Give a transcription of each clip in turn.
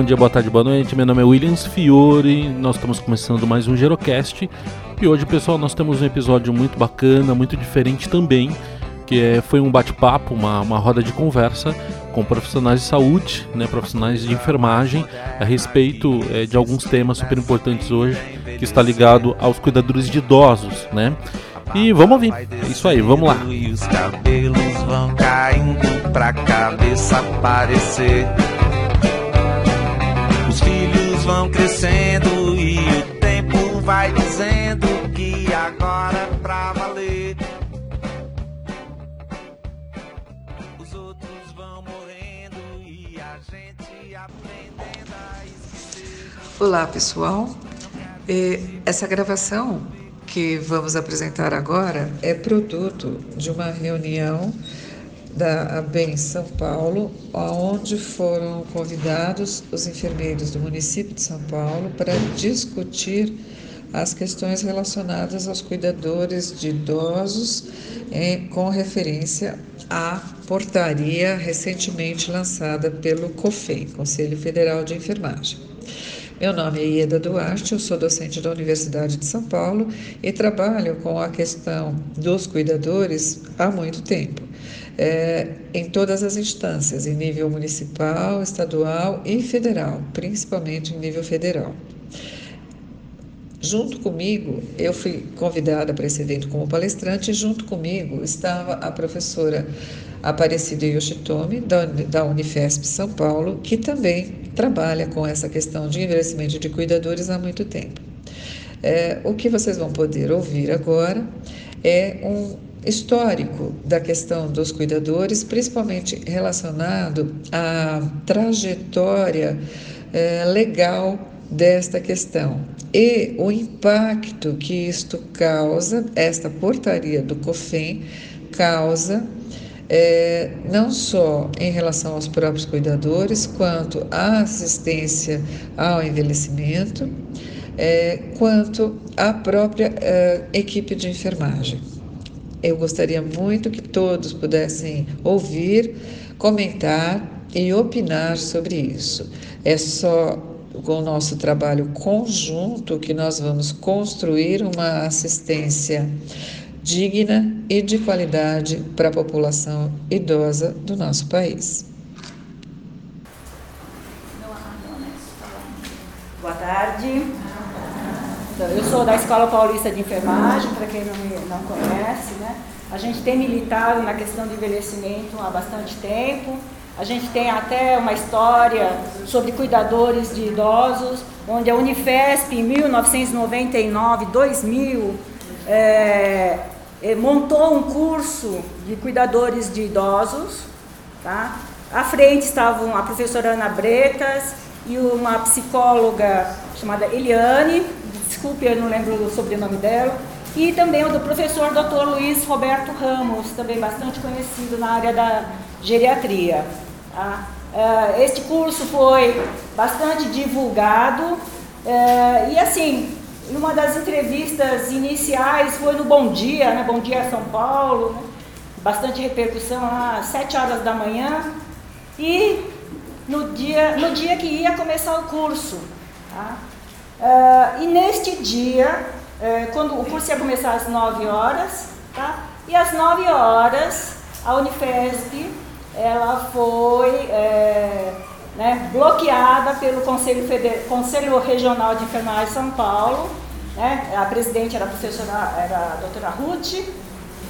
bom dia, boa tarde, boa noite. Meu nome é Williams Fiore. Nós estamos começando mais um Gerocast. E hoje, pessoal, nós temos um episódio muito bacana, muito diferente também, que é, foi um bate-papo, uma, uma roda de conversa com profissionais de saúde, né, profissionais de enfermagem, a respeito é, de alguns temas super importantes hoje, que está ligado aos cuidadores de idosos, né? E vamos ouvir. É isso aí, vamos lá. E os cabelos vão caindo pra cabeça aparecer. Vão crescendo e o tempo vai dizendo que agora é pra valer. Os outros vão morrendo e a gente aprendendo a esquecer. Olá, pessoal. Essa gravação que vamos apresentar agora é produto de uma reunião da ABEM São Paulo, onde foram convidados os enfermeiros do município de São Paulo para discutir as questões relacionadas aos cuidadores de idosos em, com referência à portaria recentemente lançada pelo COFEM, Conselho Federal de Enfermagem. Meu nome é Ieda Duarte, eu sou docente da Universidade de São Paulo e trabalho com a questão dos cuidadores há muito tempo. É, em todas as instâncias, em nível municipal, estadual e federal, principalmente em nível federal. Junto comigo, eu fui convidada para esse evento como palestrante, e junto comigo estava a professora Aparecida Yoshitomi, da, Unifesp São Paulo, que também trabalha com essa questão de envelhecimento de cuidadores há muito tempo. É, o que vocês vão poder ouvir agora é um histórico da questão dos cuidadores, principalmente relacionado à trajetória é, legal desta questão e o impacto que isto causa, esta portaria do COFEM causa é, não só em relação aos próprios cuidadores, quanto à assistência ao envelhecimento, é, quanto à própria é, equipe de enfermagem. Eu gostaria muito que todos pudessem ouvir, comentar e opinar sobre isso. É só com o nosso trabalho conjunto que nós vamos construir uma assistência digna e de qualidade para a população idosa do nosso país. Boa tarde. Eu sou da Escola Paulista de Enfermagem, para quem não me não conhece, né? A gente tem militado na questão do envelhecimento há bastante tempo. A gente tem até uma história sobre cuidadores de idosos, onde a Unifesp, em 1999, 2000, é, montou um curso de cuidadores de idosos. Tá? À frente estavam a professora Ana Bretas e uma psicóloga chamada Eliane, desculpe, eu não lembro o sobrenome dela, e também o do professor Dr. Luiz Roberto Ramos, também bastante conhecido na área da geriatria. Tá? Uh, este curso foi bastante divulgado uh, e assim numa das entrevistas iniciais foi no Bom Dia, né? Bom Dia São Paulo, né? bastante repercussão às sete horas da manhã e no dia, no dia que ia começar o curso. Tá? Uh, e neste dia, uh, quando o curso ia começar às 9 horas, tá? e às 9 horas a Unifesp ela foi é, né, bloqueada pelo Conselho, Feder Conselho Regional de Enfermagem de São Paulo. Né, a presidente era a professora, era a doutora Ruth,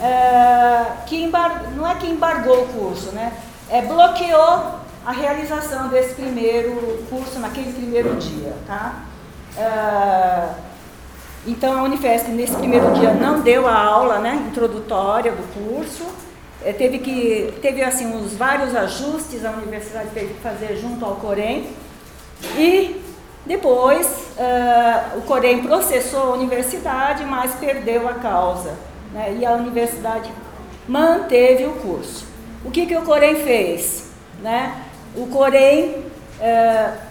é, que embar não é que embargou o curso, né, é, bloqueou a realização desse primeiro curso naquele primeiro dia. Tá? É, então a Unifesp nesse primeiro dia não deu a aula né, introdutória do curso, é, teve que teve assim uns vários ajustes a universidade teve que fazer junto ao Corém. E depois uh, o Corém processou a universidade mas perdeu a causa né, e a universidade manteve o curso. O que que o Corém fez né? O Corém uh,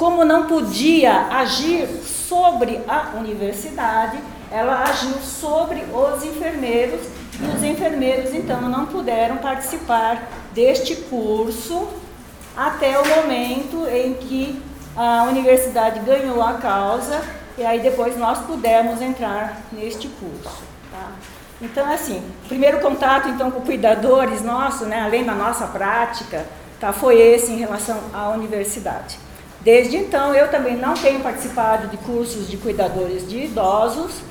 como não podia agir sobre a universidade ela agiu sobre os enfermeiros e os enfermeiros então não puderam participar deste curso até o momento em que a universidade ganhou a causa e aí depois nós pudemos entrar neste curso. Tá? Então, assim, primeiro contato então com cuidadores nossos, né, além da nossa prática, tá, foi esse em relação à universidade. Desde então, eu também não tenho participado de cursos de cuidadores de idosos,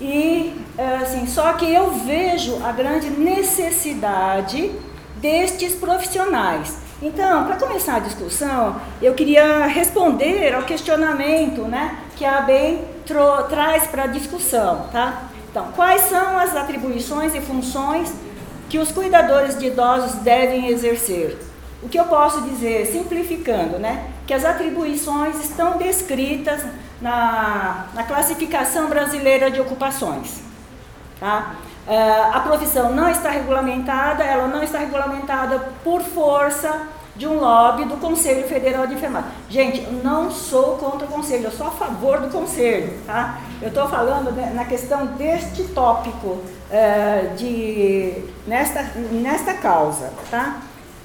e é, assim, só que eu vejo a grande necessidade destes profissionais. Então, para começar a discussão, eu queria responder ao questionamento né, que a ABEM traz para a discussão. Tá? Então, quais são as atribuições e funções que os cuidadores de idosos devem exercer? O que eu posso dizer, simplificando, né, que as atribuições estão descritas na, na classificação brasileira de ocupações. Tá? É, a profissão não está regulamentada, ela não está regulamentada por força de um lobby do Conselho Federal de Enfermagem. Gente, eu não sou contra o Conselho, eu sou a favor do Conselho. Tá? Eu estou falando né, na questão deste tópico é, de, nesta, nesta causa. Tá?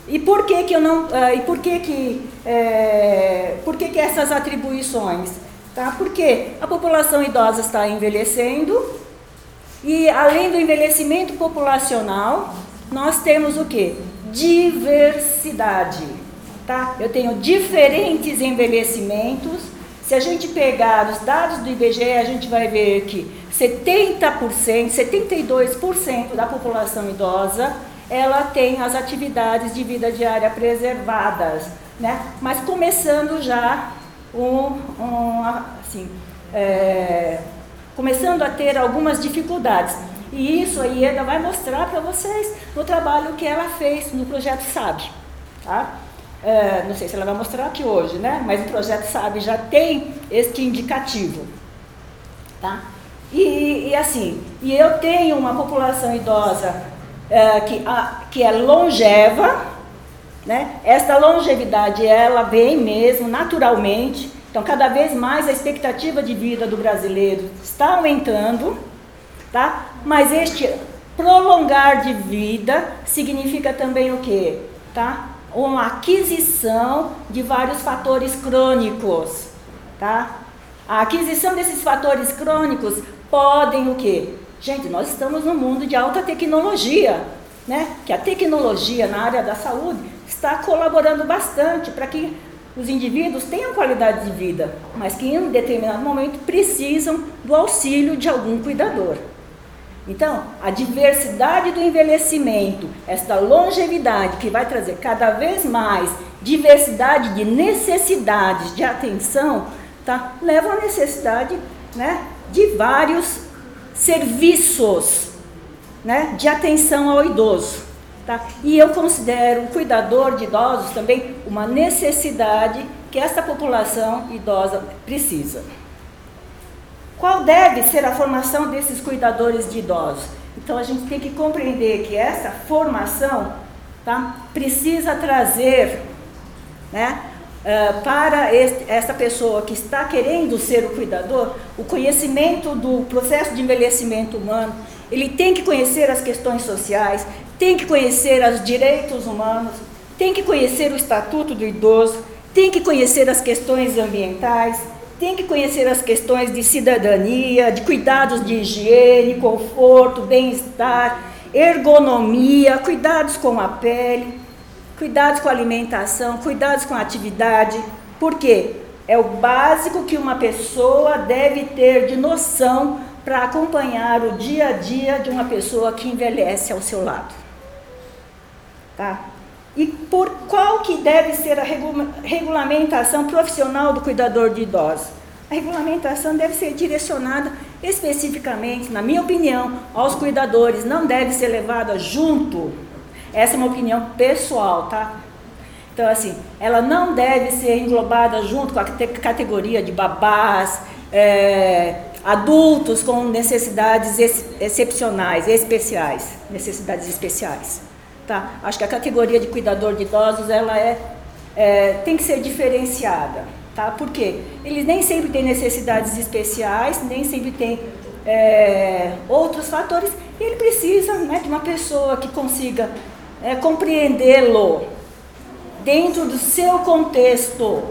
E por que, que eu não. Uh, e por que, que, é, por que, que essas atribuições? Tá? Porque a população idosa está envelhecendo e além do envelhecimento populacional, nós temos o que? Diversidade. Tá? Eu tenho diferentes envelhecimentos. Se a gente pegar os dados do IBGE, a gente vai ver que 70%, 72% da população idosa, ela tem as atividades de vida diária preservadas, né? Mas começando já um, um assim, é, começando a ter algumas dificuldades. E isso a Ieda vai mostrar para vocês no trabalho que ela fez no projeto SAB. Tá? É, não sei se ela vai mostrar aqui hoje, né? mas o projeto SAB já tem este indicativo. Tá? E, e assim, e eu tenho uma população idosa é, que, a, que é longeva, né? Esta longevidade ela vem mesmo naturalmente. Então, cada vez mais a expectativa de vida do brasileiro está aumentando, tá? Mas este prolongar de vida significa também o quê? Tá? Uma aquisição de vários fatores crônicos, tá? A aquisição desses fatores crônicos podem o quê? Gente, nós estamos num mundo de alta tecnologia, né? Que a tecnologia na área da saúde está colaborando bastante para que os indivíduos tenham qualidade de vida, mas que em um determinado momento precisam do auxílio de algum cuidador. Então, a diversidade do envelhecimento, esta longevidade que vai trazer cada vez mais diversidade de necessidades de atenção, tá? leva à necessidade né, de vários serviços né, de atenção ao idoso. Tá? E eu considero o cuidador de idosos também uma necessidade que essa população idosa precisa. Qual deve ser a formação desses cuidadores de idosos? Então a gente tem que compreender que essa formação tá, precisa trazer né, uh, para este, essa pessoa que está querendo ser o cuidador o conhecimento do processo de envelhecimento humano, ele tem que conhecer as questões sociais, tem que conhecer os direitos humanos, tem que conhecer o estatuto do idoso, tem que conhecer as questões ambientais, tem que conhecer as questões de cidadania, de cuidados de higiene, conforto, bem-estar, ergonomia, cuidados com a pele, cuidados com a alimentação, cuidados com a atividade. Por quê? É o básico que uma pessoa deve ter de noção para acompanhar o dia a dia de uma pessoa que envelhece ao seu lado. Tá? E por qual que deve ser a regulamentação profissional do cuidador de idosos? A regulamentação deve ser direcionada especificamente, na minha opinião, aos cuidadores, não deve ser levada junto. Essa é uma opinião pessoal, tá? Então, assim, ela não deve ser englobada junto com a categoria de babás, é, adultos com necessidades ex excepcionais, especiais, necessidades especiais. Tá? Acho que a categoria de cuidador de idosos ela é, é tem que ser diferenciada. Tá? Por quê? Eles nem sempre têm necessidades especiais, nem sempre têm é, outros fatores, e ele precisa né, de uma pessoa que consiga é, compreendê-lo. dentro do seu contexto.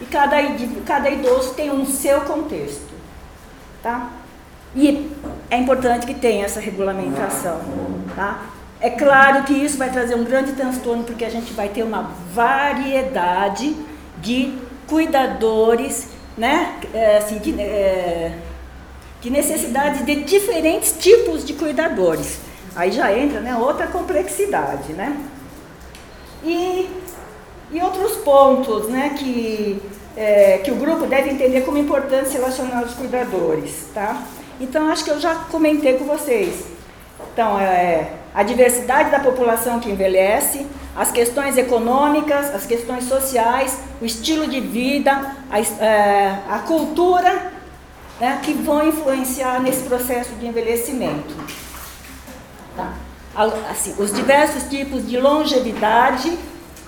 E cada, cada idoso tem um seu contexto. Tá? E é importante que tenha essa regulamentação. Tá? É claro que isso vai trazer um grande transtorno, porque a gente vai ter uma variedade de cuidadores, né? É, assim, de, é, de necessidades de diferentes tipos de cuidadores. Aí já entra né, outra complexidade. Né? E, e outros pontos né, que, é, que o grupo deve entender como importantes relacionados aos cuidadores. Tá? Então, acho que eu já comentei com vocês. Então, é, a diversidade da população que envelhece, as questões econômicas, as questões sociais, o estilo de vida, a, é, a cultura, né, que vão influenciar nesse processo de envelhecimento. Tá? Assim, os diversos tipos de longevidade,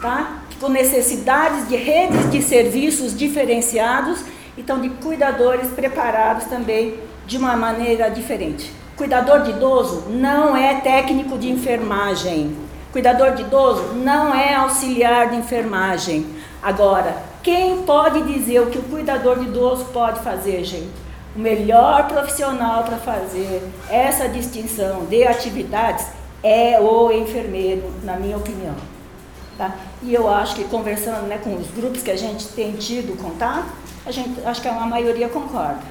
tá? com necessidades de redes de serviços diferenciados, então de cuidadores preparados também de uma maneira diferente. Cuidador de idoso não é técnico de enfermagem. Cuidador de idoso não é auxiliar de enfermagem. Agora, quem pode dizer o que o cuidador de idoso pode fazer, gente? O melhor profissional para fazer essa distinção de atividades é o enfermeiro, na minha opinião. Tá? E eu acho que conversando né, com os grupos que a gente tem tido contato, a gente, acho que a maioria concorda.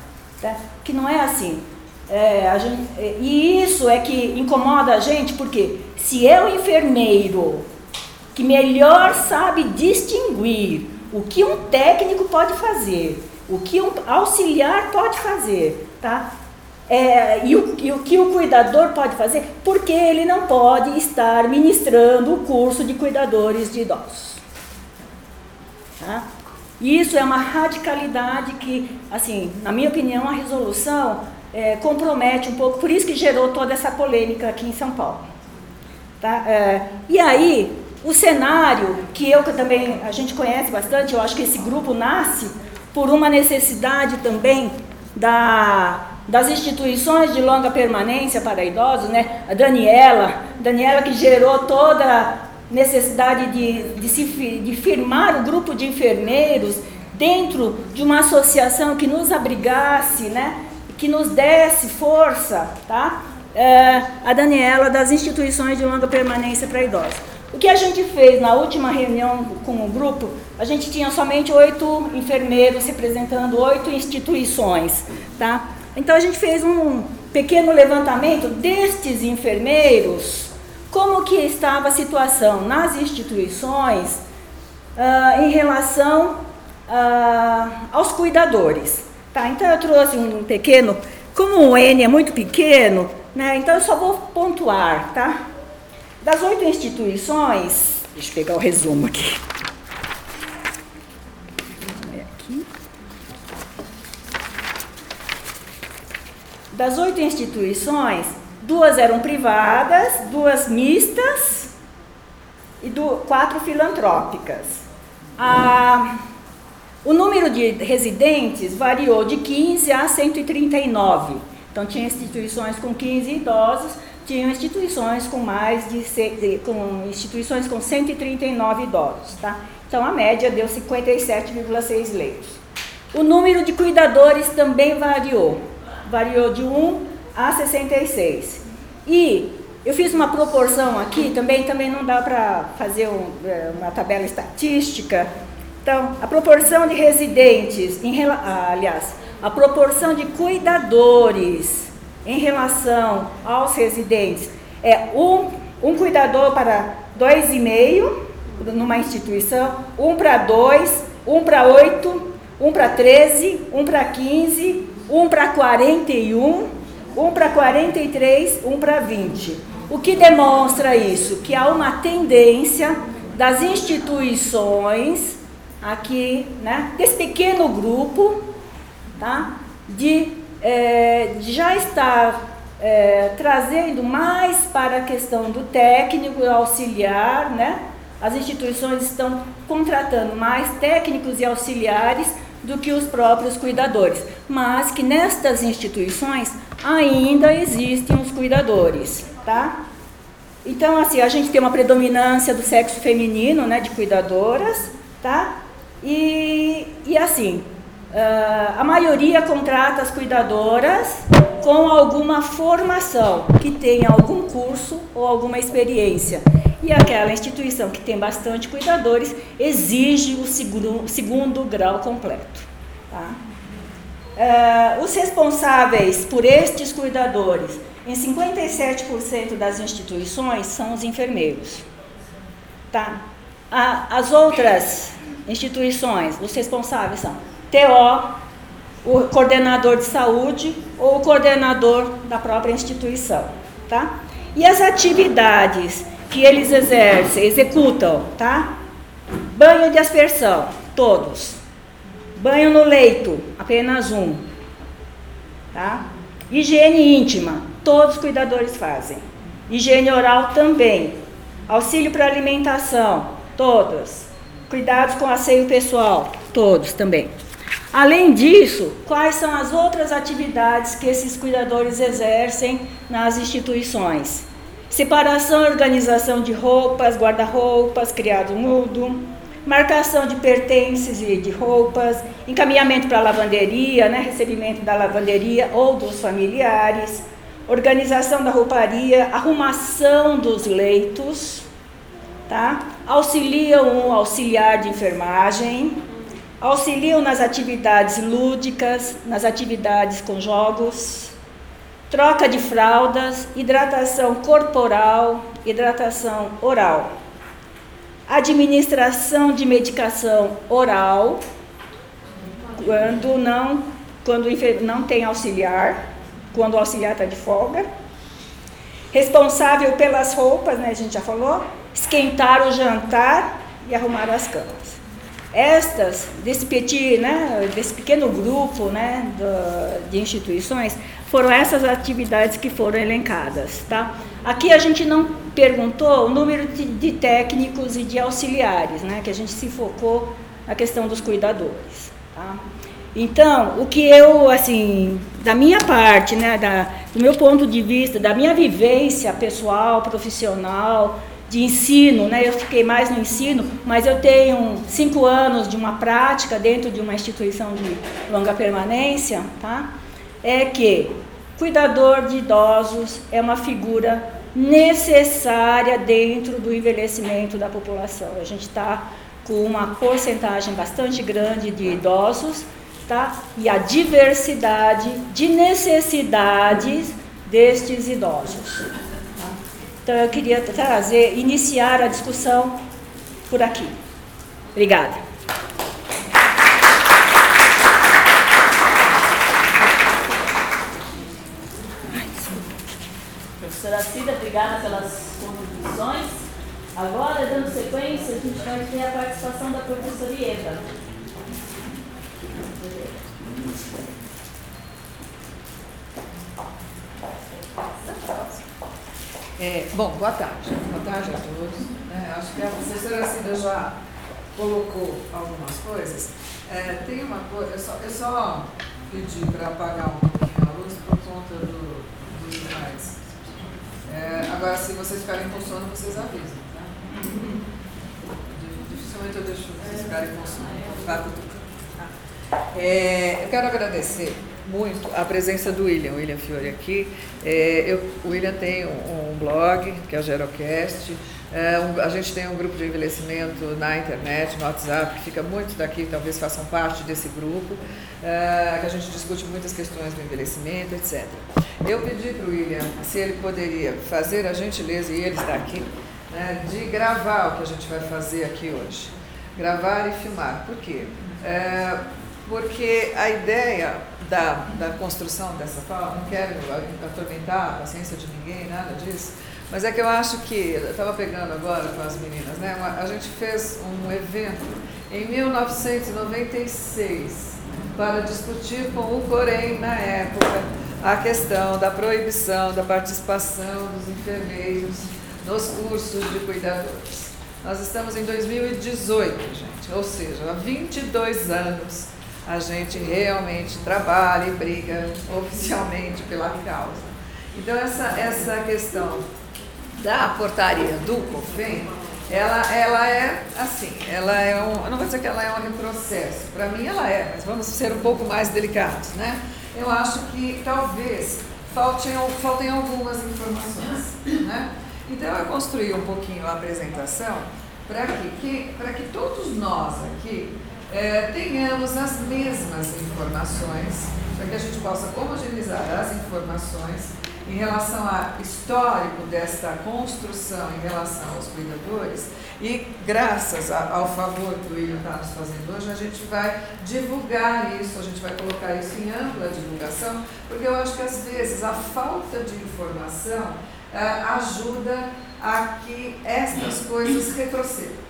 Tá? Que não é assim. É, gente, é, e isso é que incomoda a gente, porque se é o enfermeiro que melhor sabe distinguir o que um técnico pode fazer, o que um auxiliar pode fazer, tá? É, e, o, e o que o cuidador pode fazer, porque ele não pode estar ministrando o curso de cuidadores de idosos. Tá? Isso é uma radicalidade que, assim, na minha opinião, a resolução é, compromete um pouco, por isso que gerou toda essa polêmica aqui em São Paulo. Tá? É, e aí, o cenário, que eu que também, a gente conhece bastante, eu acho que esse grupo nasce por uma necessidade também da, das instituições de longa permanência para idosos, né? A Daniela, Daniela que gerou toda necessidade de, de, se, de firmar o grupo de enfermeiros dentro de uma associação que nos abrigasse, né, que nos desse força, tá? É, a Daniela das instituições de longa permanência para idosos. O que a gente fez na última reunião com o grupo, a gente tinha somente oito enfermeiros representando oito instituições, tá? Então a gente fez um pequeno levantamento destes enfermeiros como que estava a situação nas instituições uh, em relação uh, aos cuidadores. Tá, então eu trouxe um pequeno, como o N é muito pequeno, né, então eu só vou pontuar, tá? Das oito instituições, deixa eu pegar o resumo aqui. aqui. Das oito instituições, Duas eram privadas, duas mistas e do, quatro filantrópicas. A, o número de residentes variou de 15 a 139. Então, tinha instituições com 15 idosos, tinha instituições com mais de, com instituições com 139 idosos, tá? Então a média deu 57,6 leitos. O número de cuidadores também variou. Variou de 1 a 66. E eu fiz uma proporção aqui, também, também não dá para fazer um, é, uma tabela estatística. Então, a proporção de residentes, em, aliás, a proporção de cuidadores em relação aos residentes é um, um cuidador para dois e meio numa instituição, um para dois, um para oito, um para treze, um para quinze, um para quarenta e um um para 43, um para 20. O que demonstra isso? Que há uma tendência das instituições aqui, né, desse pequeno grupo, tá, de, é, já estar é, trazendo mais para a questão do técnico auxiliar, né? As instituições estão contratando mais técnicos e auxiliares do que os próprios cuidadores, mas que nestas instituições ainda existem os cuidadores, tá? Então, assim, a gente tem uma predominância do sexo feminino, né, de cuidadoras, tá? E, e assim, uh, a maioria contrata as cuidadoras com alguma formação, que tenha algum curso ou alguma experiência. E aquela instituição que tem bastante cuidadores exige o segundo, segundo grau completo. Tá? Uh, os responsáveis por estes cuidadores, em 57% das instituições, são os enfermeiros. Tá? A, as outras instituições, os responsáveis são TO, o coordenador de saúde ou o coordenador da própria instituição, tá? E as atividades que eles exercem, executam, tá? Banho de aspersão, todos. Banho no leito, apenas um, tá? Higiene íntima, todos os cuidadores fazem. Higiene oral também. Auxílio para alimentação, todos. Cuidados com asseio pessoal, todos também. Além disso, quais são as outras atividades que esses cuidadores exercem nas instituições? Separação e organização de roupas, guarda-roupas, criado mudo, marcação de pertences e de roupas, encaminhamento para a lavanderia, né, recebimento da lavanderia ou dos familiares, organização da rouparia, arrumação dos leitos, tá? auxiliam um auxiliar de enfermagem, auxiliam nas atividades lúdicas, nas atividades com jogos, troca de fraldas, hidratação corporal, hidratação oral, administração de medicação oral, quando não, quando não tem auxiliar, quando o auxiliar está de folga, responsável pelas roupas, né, a gente já falou, esquentar o jantar e arrumar as camas. Estas, desse petit, né, desse pequeno grupo né, do, de instituições, foram essas atividades que foram elencadas. Tá? Aqui a gente não perguntou o número de, de técnicos e de auxiliares, né, que a gente se focou na questão dos cuidadores. Tá? Então, o que eu, assim, da minha parte, né, da, do meu ponto de vista, da minha vivência pessoal, profissional, de ensino, né? Eu fiquei mais no ensino, mas eu tenho cinco anos de uma prática dentro de uma instituição de longa permanência, tá? É que cuidador de idosos é uma figura necessária dentro do envelhecimento da população. A gente está com uma porcentagem bastante grande de idosos, tá? E a diversidade de necessidades destes idosos. Então eu queria trazer, iniciar a discussão por aqui. Obrigada. Professora Cida, obrigada pelas contribuições. Agora, dando sequência, a gente vai ter a participação da professora Ieda. É, bom, boa tarde. Boa tarde a todos. É, acho que a professora Cida já colocou algumas coisas. É, tem uma coisa, eu só, eu só pedi para apagar um pouquinho a luz por conta do, dos slides. É, agora, se vocês ficarem com sono, vocês avisam, tá? Dificilmente eu deixo vocês ficarem com sono. Tá, é, eu quero agradecer muito a presença do William, William Fiore aqui. É, eu, o William tem um, um, blog, que é o Gerocast. É, um, a gente tem um grupo de envelhecimento na internet, no WhatsApp, que fica muitos daqui, talvez façam parte desse grupo, é, que a gente discute muitas questões do envelhecimento, etc. Eu pedi para o William se ele poderia fazer a gentileza, e ele está aqui, né, de gravar o que a gente vai fazer aqui hoje. Gravar e filmar. Por quê? É, porque a ideia da, da construção dessa fala, não quero atormentar a paciência de ninguém, nada disso, mas é que eu acho que, eu estava pegando agora com as meninas, né? a gente fez um evento em 1996 para discutir com o Corém, na época, a questão da proibição da participação dos enfermeiros nos cursos de cuidadores. Nós estamos em 2018, gente, ou seja, há 22 anos a gente realmente trabalha e briga oficialmente pela causa. Então, essa, essa questão da portaria do COFEM, ela, ela é assim, ela é um, eu não vou dizer que ela é um retrocesso, para mim ela é, mas vamos ser um pouco mais delicados, né? Eu acho que talvez faltem, faltem algumas informações, né? Então eu construí um pouquinho a apresentação para que, que, que todos nós aqui é, tenhamos as mesmas informações, para que a gente possa homogeneizar as informações em relação ao histórico desta construção em relação aos cuidadores, e graças a, ao favor que o William está nos fazendo hoje, a gente vai divulgar isso, a gente vai colocar isso em ampla divulgação, porque eu acho que às vezes a falta de informação é, ajuda a que estas coisas retrocedam.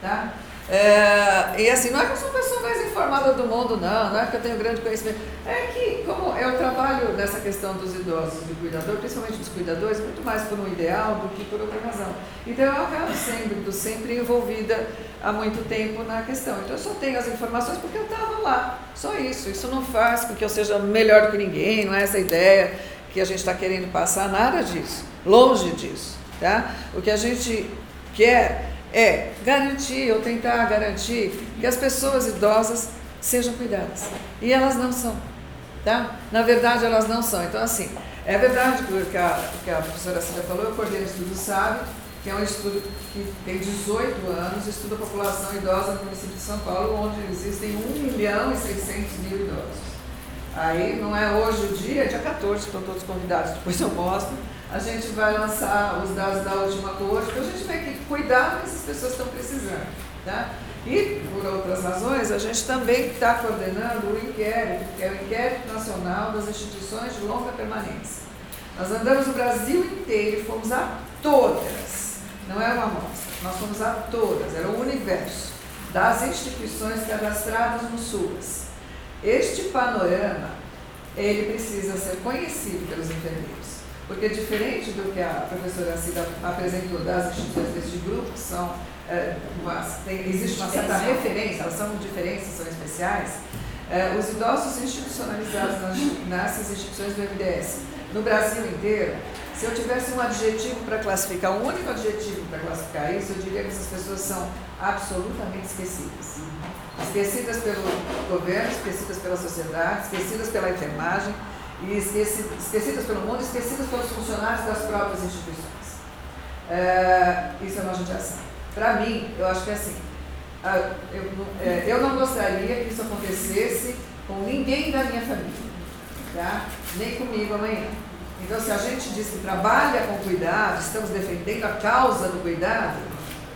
Tá? É, e assim, não é que eu sou a pessoa mais informada do mundo, não, não é que eu tenho grande conhecimento. É que, como eu trabalho nessa questão dos idosos e cuidador, principalmente dos cuidadores, muito mais por um ideal do que por outra razão. Então eu acabo sendo sempre envolvida há muito tempo na questão. Então eu só tenho as informações porque eu estava lá. Só isso. Isso não faz com que eu seja melhor do que ninguém, não é essa ideia que a gente está querendo passar, nada disso. Longe disso. Tá? O que a gente quer é garantir ou tentar garantir que as pessoas idosas sejam cuidadas. E elas não são. Tá? Na verdade, elas não são. Então, assim, é verdade que a, que a professora Cida falou, eu coordeno o estudo SABE, que é um estudo que tem 18 anos, estuda a população idosa no município de São Paulo, onde existem 1 milhão e 600 mil idosos. Aí não é hoje o dia, é dia 14, estão todos convidados, depois eu mostro a gente vai lançar os dados da última coorte, a gente ver que cuidar essas pessoas estão precisando. Tá? E, por outras razões, a gente também está coordenando o inquérito, que é o Inquérito Nacional das Instituições de Longa Permanência. Nós andamos o Brasil inteiro e fomos a todas, não é uma amostra, nós fomos a todas, era o universo das instituições cadastradas no SUAS. Este panorama, ele precisa ser conhecido pelos enfermeiros. Porque diferente do que a professora Cida apresentou das instituições deste grupo, que são, é, uma, tem, existe uma certa referência, elas são diferentes, são especiais, é, os idosos institucionalizados nas, nessas instituições do MDS, no Brasil inteiro, se eu tivesse um adjetivo para classificar, um único adjetivo para classificar isso, eu diria que essas pessoas são absolutamente esquecidas. Esquecidas pelo governo, esquecidas pela sociedade, esquecidas pela enfermagem, e esquecidas pelo mundo, esquecidas pelos funcionários das próprias instituições. É, isso é uma judiação. Para mim, eu acho que é assim, eu, é, eu não gostaria que isso acontecesse com ninguém da minha família, tá? nem comigo amanhã. Então, se a gente diz que trabalha com cuidado, estamos defendendo a causa do cuidado,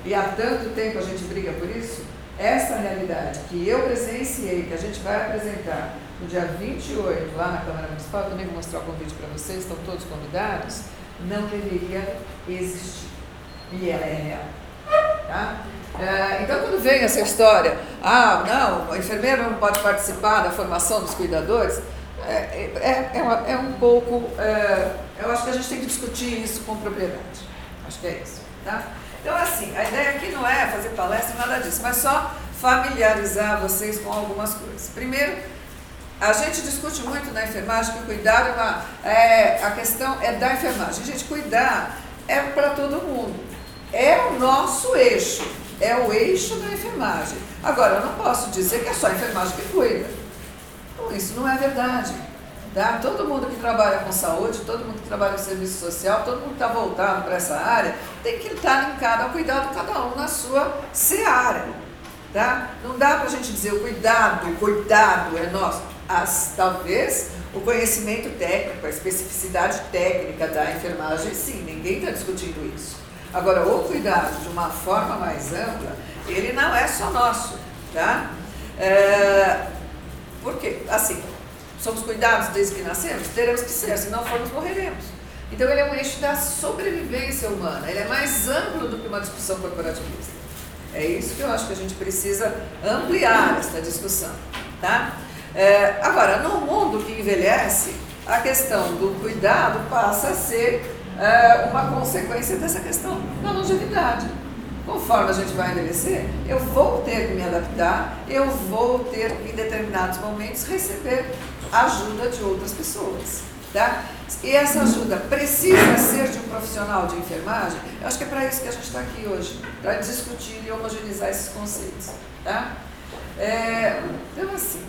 e há tanto tempo a gente briga por isso, essa realidade que eu presenciei, que a gente vai apresentar no dia 28, lá na Câmara Municipal, também vou mostrar o convite para vocês, estão todos convidados, não deveria existir. E ela é real. Tá? É, então, quando vem essa história, ah, não, o enfermeiro não pode participar da formação dos cuidadores, é, é, é, uma, é um pouco. É, eu acho que a gente tem que discutir isso com propriedade. Acho que é isso. Tá? Então, assim, a ideia aqui não é fazer palestra, nada disso, mas só familiarizar vocês com algumas coisas. Primeiro, a gente discute muito na enfermagem que cuidar é uma, é, a questão é da enfermagem. Gente, cuidar é para todo mundo. É o nosso eixo, é o eixo da enfermagem. Agora, eu não posso dizer que é só a enfermagem que cuida. Então, isso não é verdade. Tá? Todo mundo que trabalha com saúde, todo mundo que trabalha com serviço social, todo mundo que está voltado para essa área, tem que estar linkado ao cuidado cada um na sua seara. Tá? Não dá para a gente dizer o cuidado, o cuidado é nosso as, talvez o conhecimento técnico, a especificidade técnica da enfermagem, sim, ninguém está discutindo isso. Agora, o cuidado de uma forma mais ampla, ele não é só nosso, tá? É, porque, assim, somos cuidados desde que nascemos? Teremos que ser, se não formos, morreremos. Então, ele é um eixo da sobrevivência humana, ele é mais amplo do que uma discussão corporativista. É isso que eu acho que a gente precisa ampliar essa discussão, tá? É, agora, no mundo que envelhece, a questão do cuidado passa a ser é, uma consequência dessa questão da longevidade. Conforme a gente vai envelhecer, eu vou ter que me adaptar, eu vou ter que, em determinados momentos, receber ajuda de outras pessoas. Tá? E essa ajuda precisa ser de um profissional de enfermagem? Eu acho que é para isso que a gente está aqui hoje, para discutir e homogeneizar esses conceitos. Tá? É, então, assim,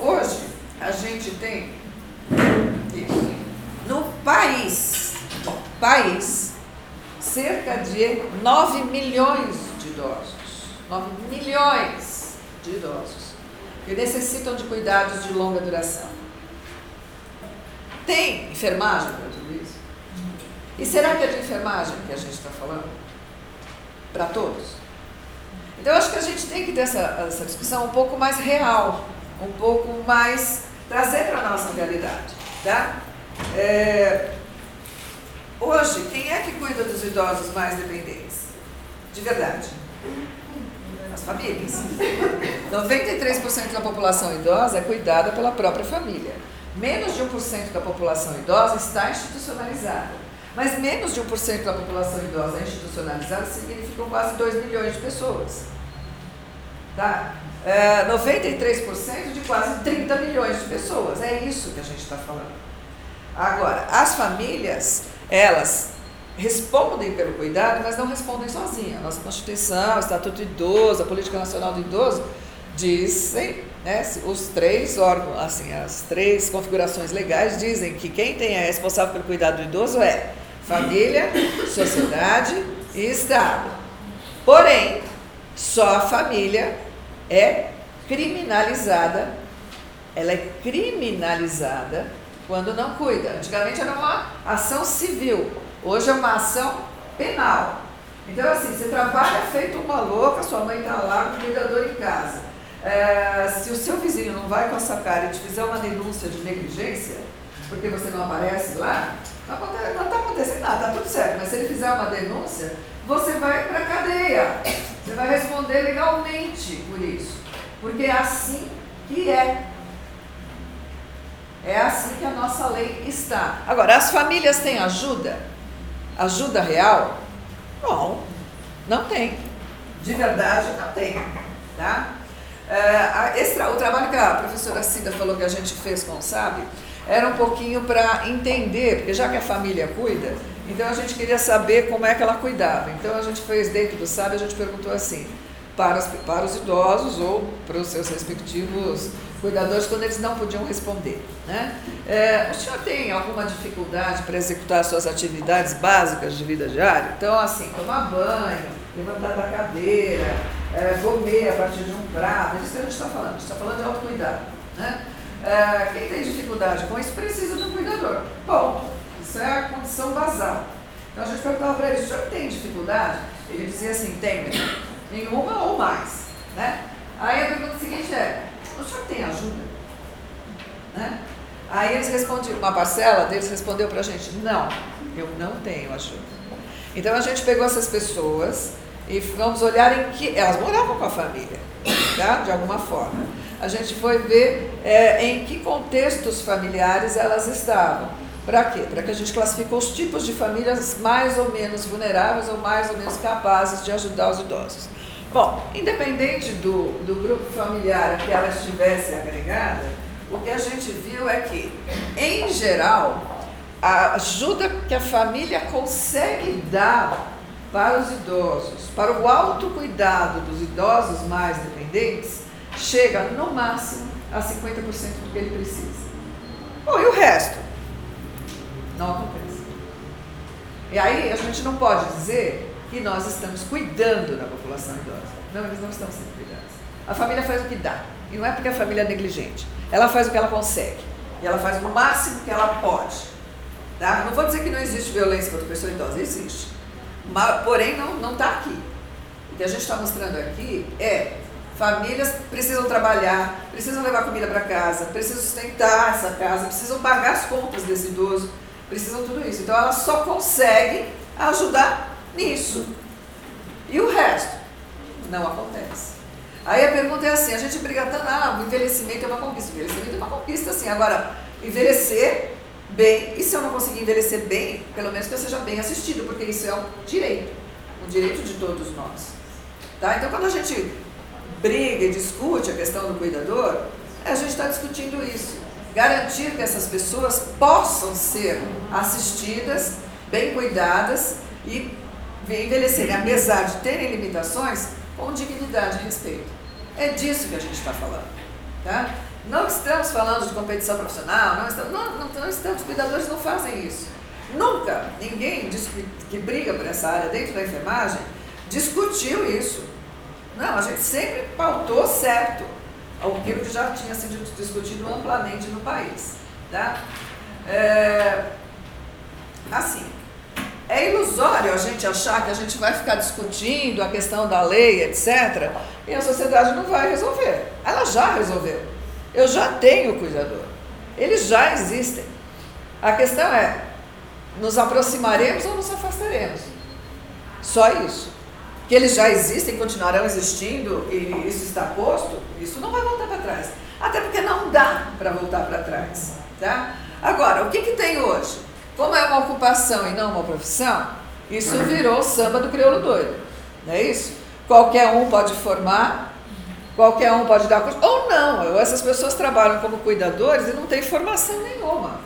hoje a gente tem no país, país, cerca de 9 milhões de idosos. 9 milhões de idosos que necessitam de cuidados de longa duração. Tem enfermagem para tudo isso? E será que é de enfermagem que a gente está falando? Para todos? Então, eu acho que a gente tem que ter essa, essa discussão um pouco mais real, um pouco mais. trazer para a nossa realidade. Tá? É, hoje, quem é que cuida dos idosos mais dependentes? De verdade. As famílias. 93% da população idosa é cuidada pela própria família. Menos de 1% da população idosa está institucionalizada. Mas menos de 1% da população idosa institucionalizada significam quase 2 milhões de pessoas. Tá? É, 93% de quase 30 milhões de pessoas. É isso que a gente está falando. Agora, as famílias, elas respondem pelo cuidado, mas não respondem sozinhas. A nossa Constituição, o Estatuto do Idoso, a Política Nacional do Idoso dizem, né, os três órgãos, assim, as três configurações legais dizem que quem tem é responsável pelo cuidado do idoso é família, sociedade e Estado. Porém, só a família é criminalizada, ela é criminalizada quando não cuida. Antigamente era uma ação civil, hoje é uma ação penal. Então, assim, você trabalha feito uma louca, sua mãe está lá com o cuidador em casa. É, se o seu vizinho não vai com essa cara e te fizer uma denúncia de negligência, porque você não aparece lá, não está acontecendo nada, está tudo certo. Mas se ele fizer uma denúncia, você vai para a cadeia. Você vai responder legalmente por isso. Porque é assim que é. É assim que a nossa lei está. Agora, as famílias têm ajuda? Ajuda real? Não, não tem. De verdade, não tem. Tá? É, esse, o trabalho que a professora Cida falou que a gente fez com o SAB era um pouquinho para entender, porque já que a família cuida, então a gente queria saber como é que ela cuidava. Então a gente fez dentro do SAB, a gente perguntou assim, para, as, para os idosos ou para os seus respectivos cuidadores quando eles não podiam responder. Né? É, o senhor tem alguma dificuldade para executar suas atividades básicas de vida diária? Então, assim, tomar banho, levantar da cadeira, é, comer a partir de um prato, é isso que a gente está falando, a gente está falando de autocuidado. Né? É, quem tem dificuldade com isso precisa de um cuidador. Bom, isso é a condição basal. Então a gente perguntava para ele, o senhor tem dificuldade? Ele dizia assim, tem, nenhuma ou mais. Né? Aí a pergunta seguinte é, o senhor tem ajuda? Né? Aí eles respondiam, uma parcela deles respondeu para a gente, não, eu não tenho ajuda. Então a gente pegou essas pessoas e vamos olhar em que. Elas moravam com a família, tá? de alguma forma a gente foi ver é, em que contextos familiares elas estavam. Para quê? Para que a gente classificou os tipos de famílias mais ou menos vulneráveis ou mais ou menos capazes de ajudar os idosos. Bom, independente do, do grupo familiar que ela estivesse agregada, o que a gente viu é que, em geral, a ajuda que a família consegue dar para os idosos, para o autocuidado dos idosos mais dependentes, chega no máximo a 50% do que ele precisa. Bom, e o resto? Não acontece. E aí a gente não pode dizer que nós estamos cuidando da população idosa. Não, eles não estão sendo cuidados. A família faz o que dá. E não é porque a família é negligente. Ela faz o que ela consegue. E ela faz o máximo que ela pode. Tá? Não vou dizer que não existe violência contra pessoa idosa, existe. Mas, porém, não está aqui. O que a gente está mostrando aqui é Famílias precisam trabalhar, precisam levar comida para casa, precisam sustentar essa casa, precisam pagar as contas desse idoso, precisam tudo isso. Então ela só consegue ajudar nisso. E o resto não acontece. Aí a pergunta é assim, a gente briga tanto, ah, o envelhecimento é uma conquista. O envelhecimento é uma conquista, assim. Agora, envelhecer bem, e se eu não conseguir envelhecer bem, pelo menos que eu seja bem assistido, porque isso é um direito, um direito de todos nós. Tá? Então quando a gente briga e discute a questão do cuidador, A gente está discutindo isso. Garantir que essas pessoas possam ser assistidas, bem cuidadas e envelhecerem, apesar de terem limitações, com dignidade e respeito. É disso que a gente está falando. Tá? Não estamos falando de competição profissional, não estamos, não, não, não estamos, cuidadores não fazem isso. Nunca ninguém que briga por essa área dentro da enfermagem discutiu isso. Não, a gente sempre pautou certo aquilo que já tinha sido discutido amplamente no país. Tá? É, assim, é ilusório a gente achar que a gente vai ficar discutindo a questão da lei, etc., e a sociedade não vai resolver. Ela já resolveu. Eu já tenho cuidador. Eles já existem. A questão é, nos aproximaremos ou nos afastaremos? Só isso. Que eles já existem, continuarão existindo e isso está posto, isso não vai voltar para trás. Até porque não dá para voltar para trás. Tá? Agora, o que, que tem hoje? Como é uma ocupação e não uma profissão, isso virou samba do crioulo doido. Não é isso? Qualquer um pode formar, qualquer um pode dar curso, ou não. Essas pessoas trabalham como cuidadores e não têm formação nenhuma.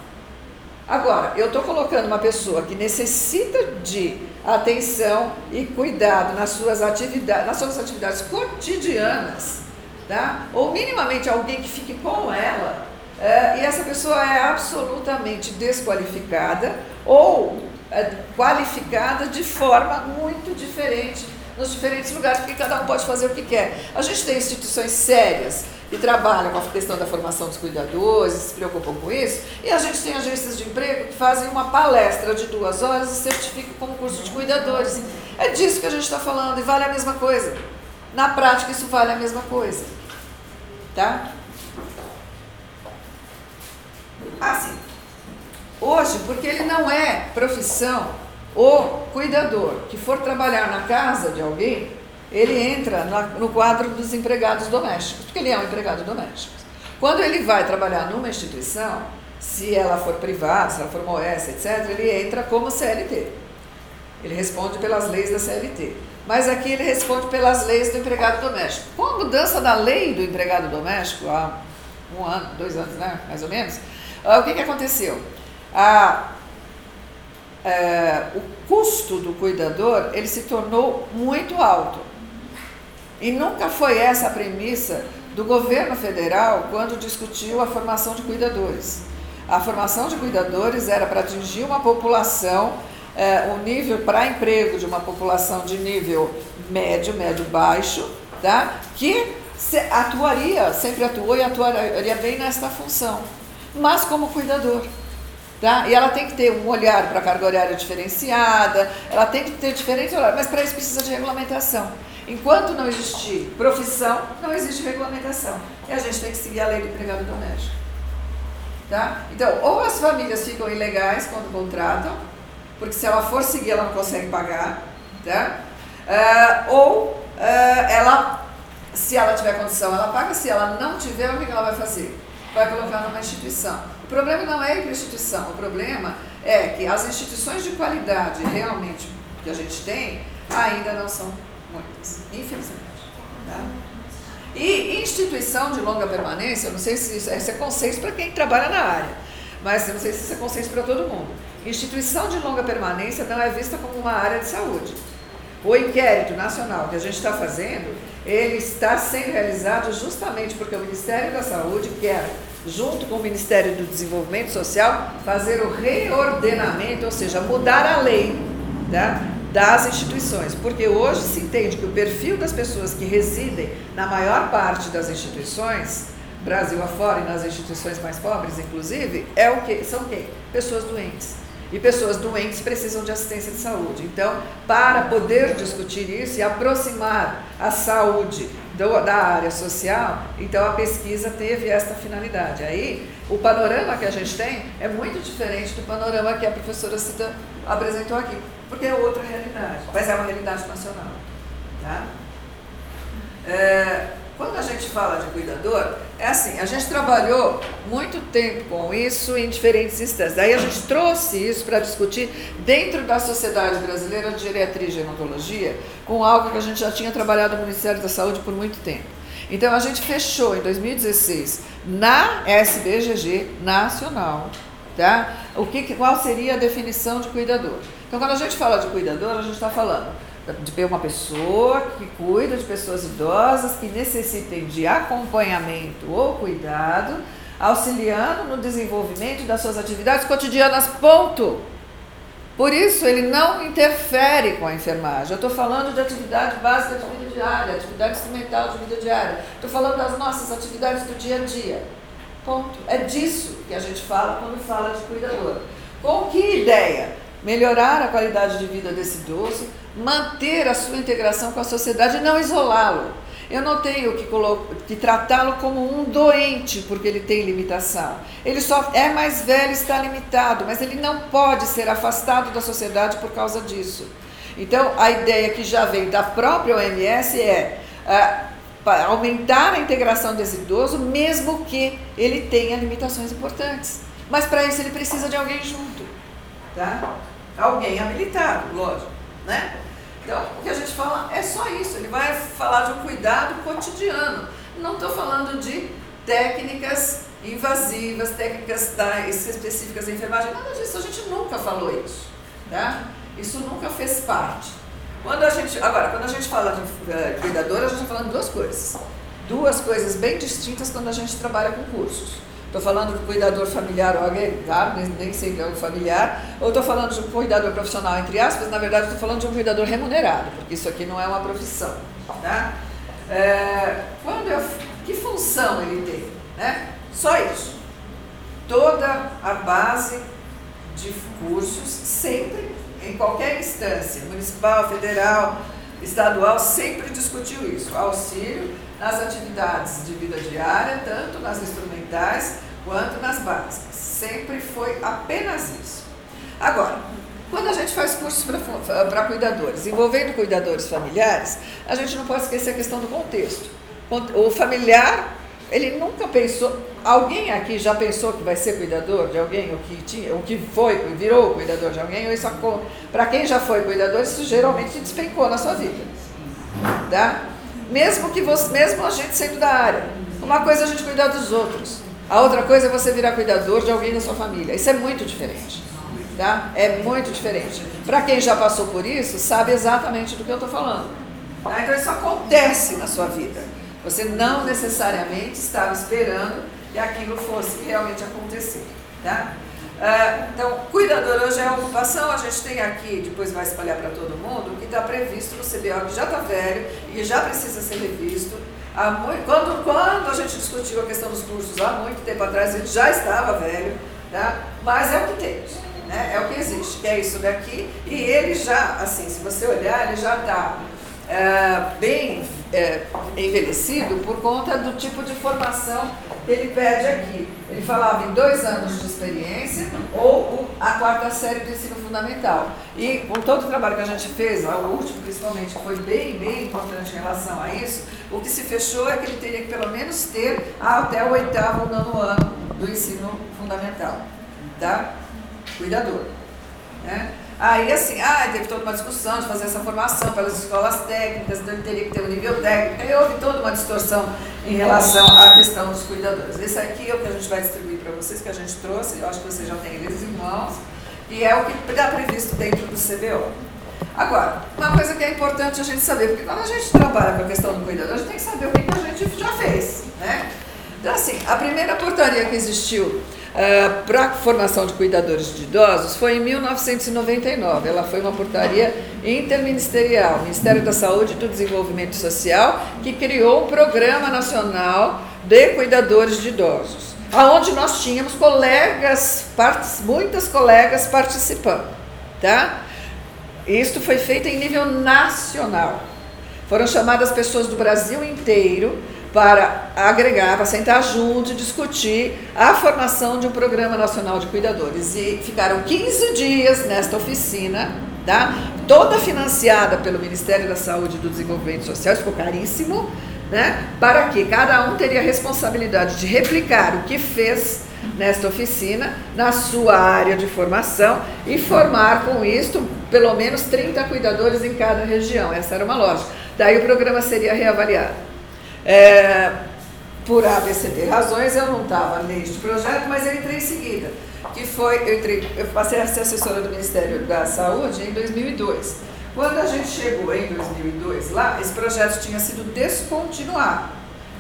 Agora, eu estou colocando uma pessoa que necessita de atenção e cuidado nas suas atividades, nas suas atividades cotidianas, tá? ou minimamente alguém que fique com ela, é, e essa pessoa é absolutamente desqualificada ou é, qualificada de forma muito diferente nos diferentes lugares, porque cada um pode fazer o que quer. A gente tem instituições sérias que trabalham com a questão da formação dos cuidadores, se preocupam com isso, e a gente tem agências de emprego que fazem uma palestra de duas horas e certificam como curso de cuidadores. É disso que a gente está falando e vale a mesma coisa. Na prática, isso vale a mesma coisa. Tá? Assim, hoje, porque ele não é profissão, o cuidador que for trabalhar na casa de alguém, ele entra no quadro dos empregados domésticos, porque ele é um empregado doméstico. Quando ele vai trabalhar numa instituição, se ela for privada, se ela for MOS, etc., ele entra como CLT. Ele responde pelas leis da CLT. Mas aqui ele responde pelas leis do empregado doméstico. Com a mudança da lei do empregado doméstico, há um ano, dois anos, né, mais ou menos, ah, o que, que aconteceu? A, é, o custo do cuidador ele se tornou muito alto. E nunca foi essa a premissa do governo federal quando discutiu a formação de cuidadores. A formação de cuidadores era para atingir uma população, é, um nível para emprego de uma população de nível médio, médio-baixo, tá? que atuaria, sempre atuou e atuaria bem nesta função, mas como cuidador. Tá? E ela tem que ter um olhar para a carga horária diferenciada, ela tem que ter diferentes horários, mas para isso precisa de regulamentação. Enquanto não existir profissão, não existe regulamentação. E a gente tem que seguir a lei do empregado doméstico. Tá? Então, ou as famílias ficam ilegais quando contratam, porque se ela for seguir, ela não consegue pagar. Tá? Uh, ou uh, ela, se ela tiver condição, ela paga. Se ela não tiver, o que ela vai fazer? Vai colocar numa instituição. O problema não é ir para a instituição, o problema é que as instituições de qualidade realmente que a gente tem ainda não são muitas, infelizmente. Tá? E instituição de longa permanência, eu não sei se isso, é conceito para quem trabalha na área, mas eu não sei se isso é conceito para todo mundo. Instituição de longa permanência não é vista como uma área de saúde. O inquérito nacional que a gente está fazendo, ele está sendo realizado justamente porque o Ministério da Saúde quer, junto com o Ministério do Desenvolvimento Social, fazer o reordenamento, ou seja, mudar a lei tá? das instituições, porque hoje se entende que o perfil das pessoas que residem na maior parte das instituições, Brasil afora e nas instituições mais pobres, inclusive, é o que são quem? Pessoas doentes. E pessoas doentes precisam de assistência de saúde. Então, para poder discutir isso e aproximar a saúde do, da área social, então a pesquisa teve esta finalidade. Aí, o panorama que a gente tem é muito diferente do panorama que a professora Cida apresentou aqui porque é outra realidade, mas é uma realidade nacional. Tá? É, quando a gente fala de cuidador, é assim, a gente trabalhou muito tempo com isso em diferentes instâncias. Daí a gente trouxe isso para discutir dentro da Sociedade Brasileira de Geriatria e Gerontologia, com algo que a gente já tinha trabalhado no Ministério da Saúde por muito tempo. Então a gente fechou em 2016 na SBGG nacional, tá? O que, qual seria a definição de cuidador? Então quando a gente fala de cuidador, a gente está falando de uma pessoa que cuida de pessoas idosas que necessitem de acompanhamento ou cuidado, auxiliando no desenvolvimento das suas atividades cotidianas. Ponto. Por isso, ele não interfere com a enfermagem. Eu estou falando de atividade básica de vida diária, atividade instrumental de vida diária. Estou falando das nossas atividades do dia a dia. Ponto. É disso que a gente fala quando fala de cuidador. Com que ideia? Melhorar a qualidade de vida desse idoso, manter a sua integração com a sociedade e não isolá-lo. Eu não tenho que, que tratá-lo como um doente, porque ele tem limitação. Ele só é mais velho, está limitado, mas ele não pode ser afastado da sociedade por causa disso. Então, a ideia que já vem da própria OMS é uh, aumentar a integração desse idoso, mesmo que ele tenha limitações importantes. Mas para isso ele precisa de alguém junto, tá? Alguém habilitado, lógico, né? Então, o que a gente fala é só isso, ele vai falar de um cuidado cotidiano. Não estou falando de técnicas invasivas, técnicas da, específicas da enfermagem, nada disso, a gente nunca falou isso. Tá? Isso nunca fez parte. Quando a gente, agora, quando a gente fala de uh, cuidador, a gente está falando duas coisas. Duas coisas bem distintas quando a gente trabalha com cursos. Estou falando de cuidador familiar ou agregado, nem, nem sempre é um familiar, ou estou falando de um cuidador profissional, entre aspas, na verdade estou falando de um cuidador remunerado, porque isso aqui não é uma profissão. Tá? É, quando eu, que função ele tem? Né? Só isso. Toda a base de cursos, sempre, em qualquer instância, municipal, federal, estadual, sempre discutiu isso. Auxílio nas atividades de vida diária, tanto nas instrumentais quanto nas básicas. Sempre foi apenas isso. Agora, quando a gente faz cursos para cuidadores, envolvendo cuidadores familiares, a gente não pode esquecer a questão do contexto. O familiar, ele nunca pensou. Alguém aqui já pensou que vai ser cuidador de alguém, ou que, tinha, ou que foi, virou cuidador de alguém, ou isso para quem já foi cuidador, isso geralmente despencou na sua vida. Tá? Mesmo que você, mesmo a gente sendo da área. Uma coisa é a gente cuidar dos outros. A outra coisa é você virar cuidador de alguém da sua família. Isso é muito diferente. Tá? É muito diferente. Para quem já passou por isso, sabe exatamente do que eu estou falando. Tá? Então isso acontece na sua vida. Você não necessariamente estava esperando que aquilo fosse realmente acontecer. Tá? Uh, então, cuidador hoje é ocupação, a gente tem aqui, depois vai espalhar para todo mundo, o que está previsto no CBO, que já está velho e já precisa ser revisto. Há muito, quando, quando a gente discutiu a questão dos cursos há muito tempo atrás, ele já estava velho, tá? mas é o que temos, né? é o que existe, que é isso daqui, e ele já, assim, se você olhar, ele já está é, bem é, envelhecido por conta do tipo de formação que ele pede aqui. Ele falava em dois anos de experiência ou a quarta série do ensino fundamental. E com todo o trabalho que a gente fez, o último principalmente, foi bem, bem importante em relação a isso, o que se fechou é que ele teria que pelo menos ter até o oitavo ou nono ano do ensino fundamental. Tá? Cuidador. Né? Aí, assim, ah, teve toda uma discussão de fazer essa formação pelas escolas técnicas, então ele teria que ter um nível técnico. Aí houve toda uma distorção em relação à questão dos cuidadores. Esse aqui é o que a gente vai distribuir para vocês, que a gente trouxe, eu acho que vocês já têm eles em mãos, e é o que está previsto dentro do CBO. Agora, uma coisa que é importante a gente saber, porque quando a gente trabalha com a questão do cuidador, a gente tem que saber o que, a gente já fez, né? Então, assim, a primeira portaria que existiu Uh, para a formação de cuidadores de idosos foi em 1999. Ela foi uma portaria interministerial, Ministério da Saúde e do Desenvolvimento Social, que criou um programa nacional de cuidadores de idosos, aonde nós tínhamos colegas, muitas colegas participando, tá? Isto foi feito em nível nacional. Foram chamadas pessoas do Brasil inteiro para agregar, para sentar junto e discutir a formação de um programa nacional de cuidadores. E ficaram 15 dias nesta oficina, tá? toda financiada pelo Ministério da Saúde e do Desenvolvimento Social, ficou caríssimo, né? para que cada um teria a responsabilidade de replicar o que fez nesta oficina, na sua área de formação, e formar com isto pelo menos 30 cuidadores em cada região. Essa era uma lógica. Daí o programa seria reavaliado. É, por ABCD razões, eu não estava neste projeto, mas eu entrei em seguida. Que foi, eu, entrei, eu passei a ser assessora do Ministério da Saúde em 2002. Quando a gente chegou em 2002 lá, esse projeto tinha sido descontinuado.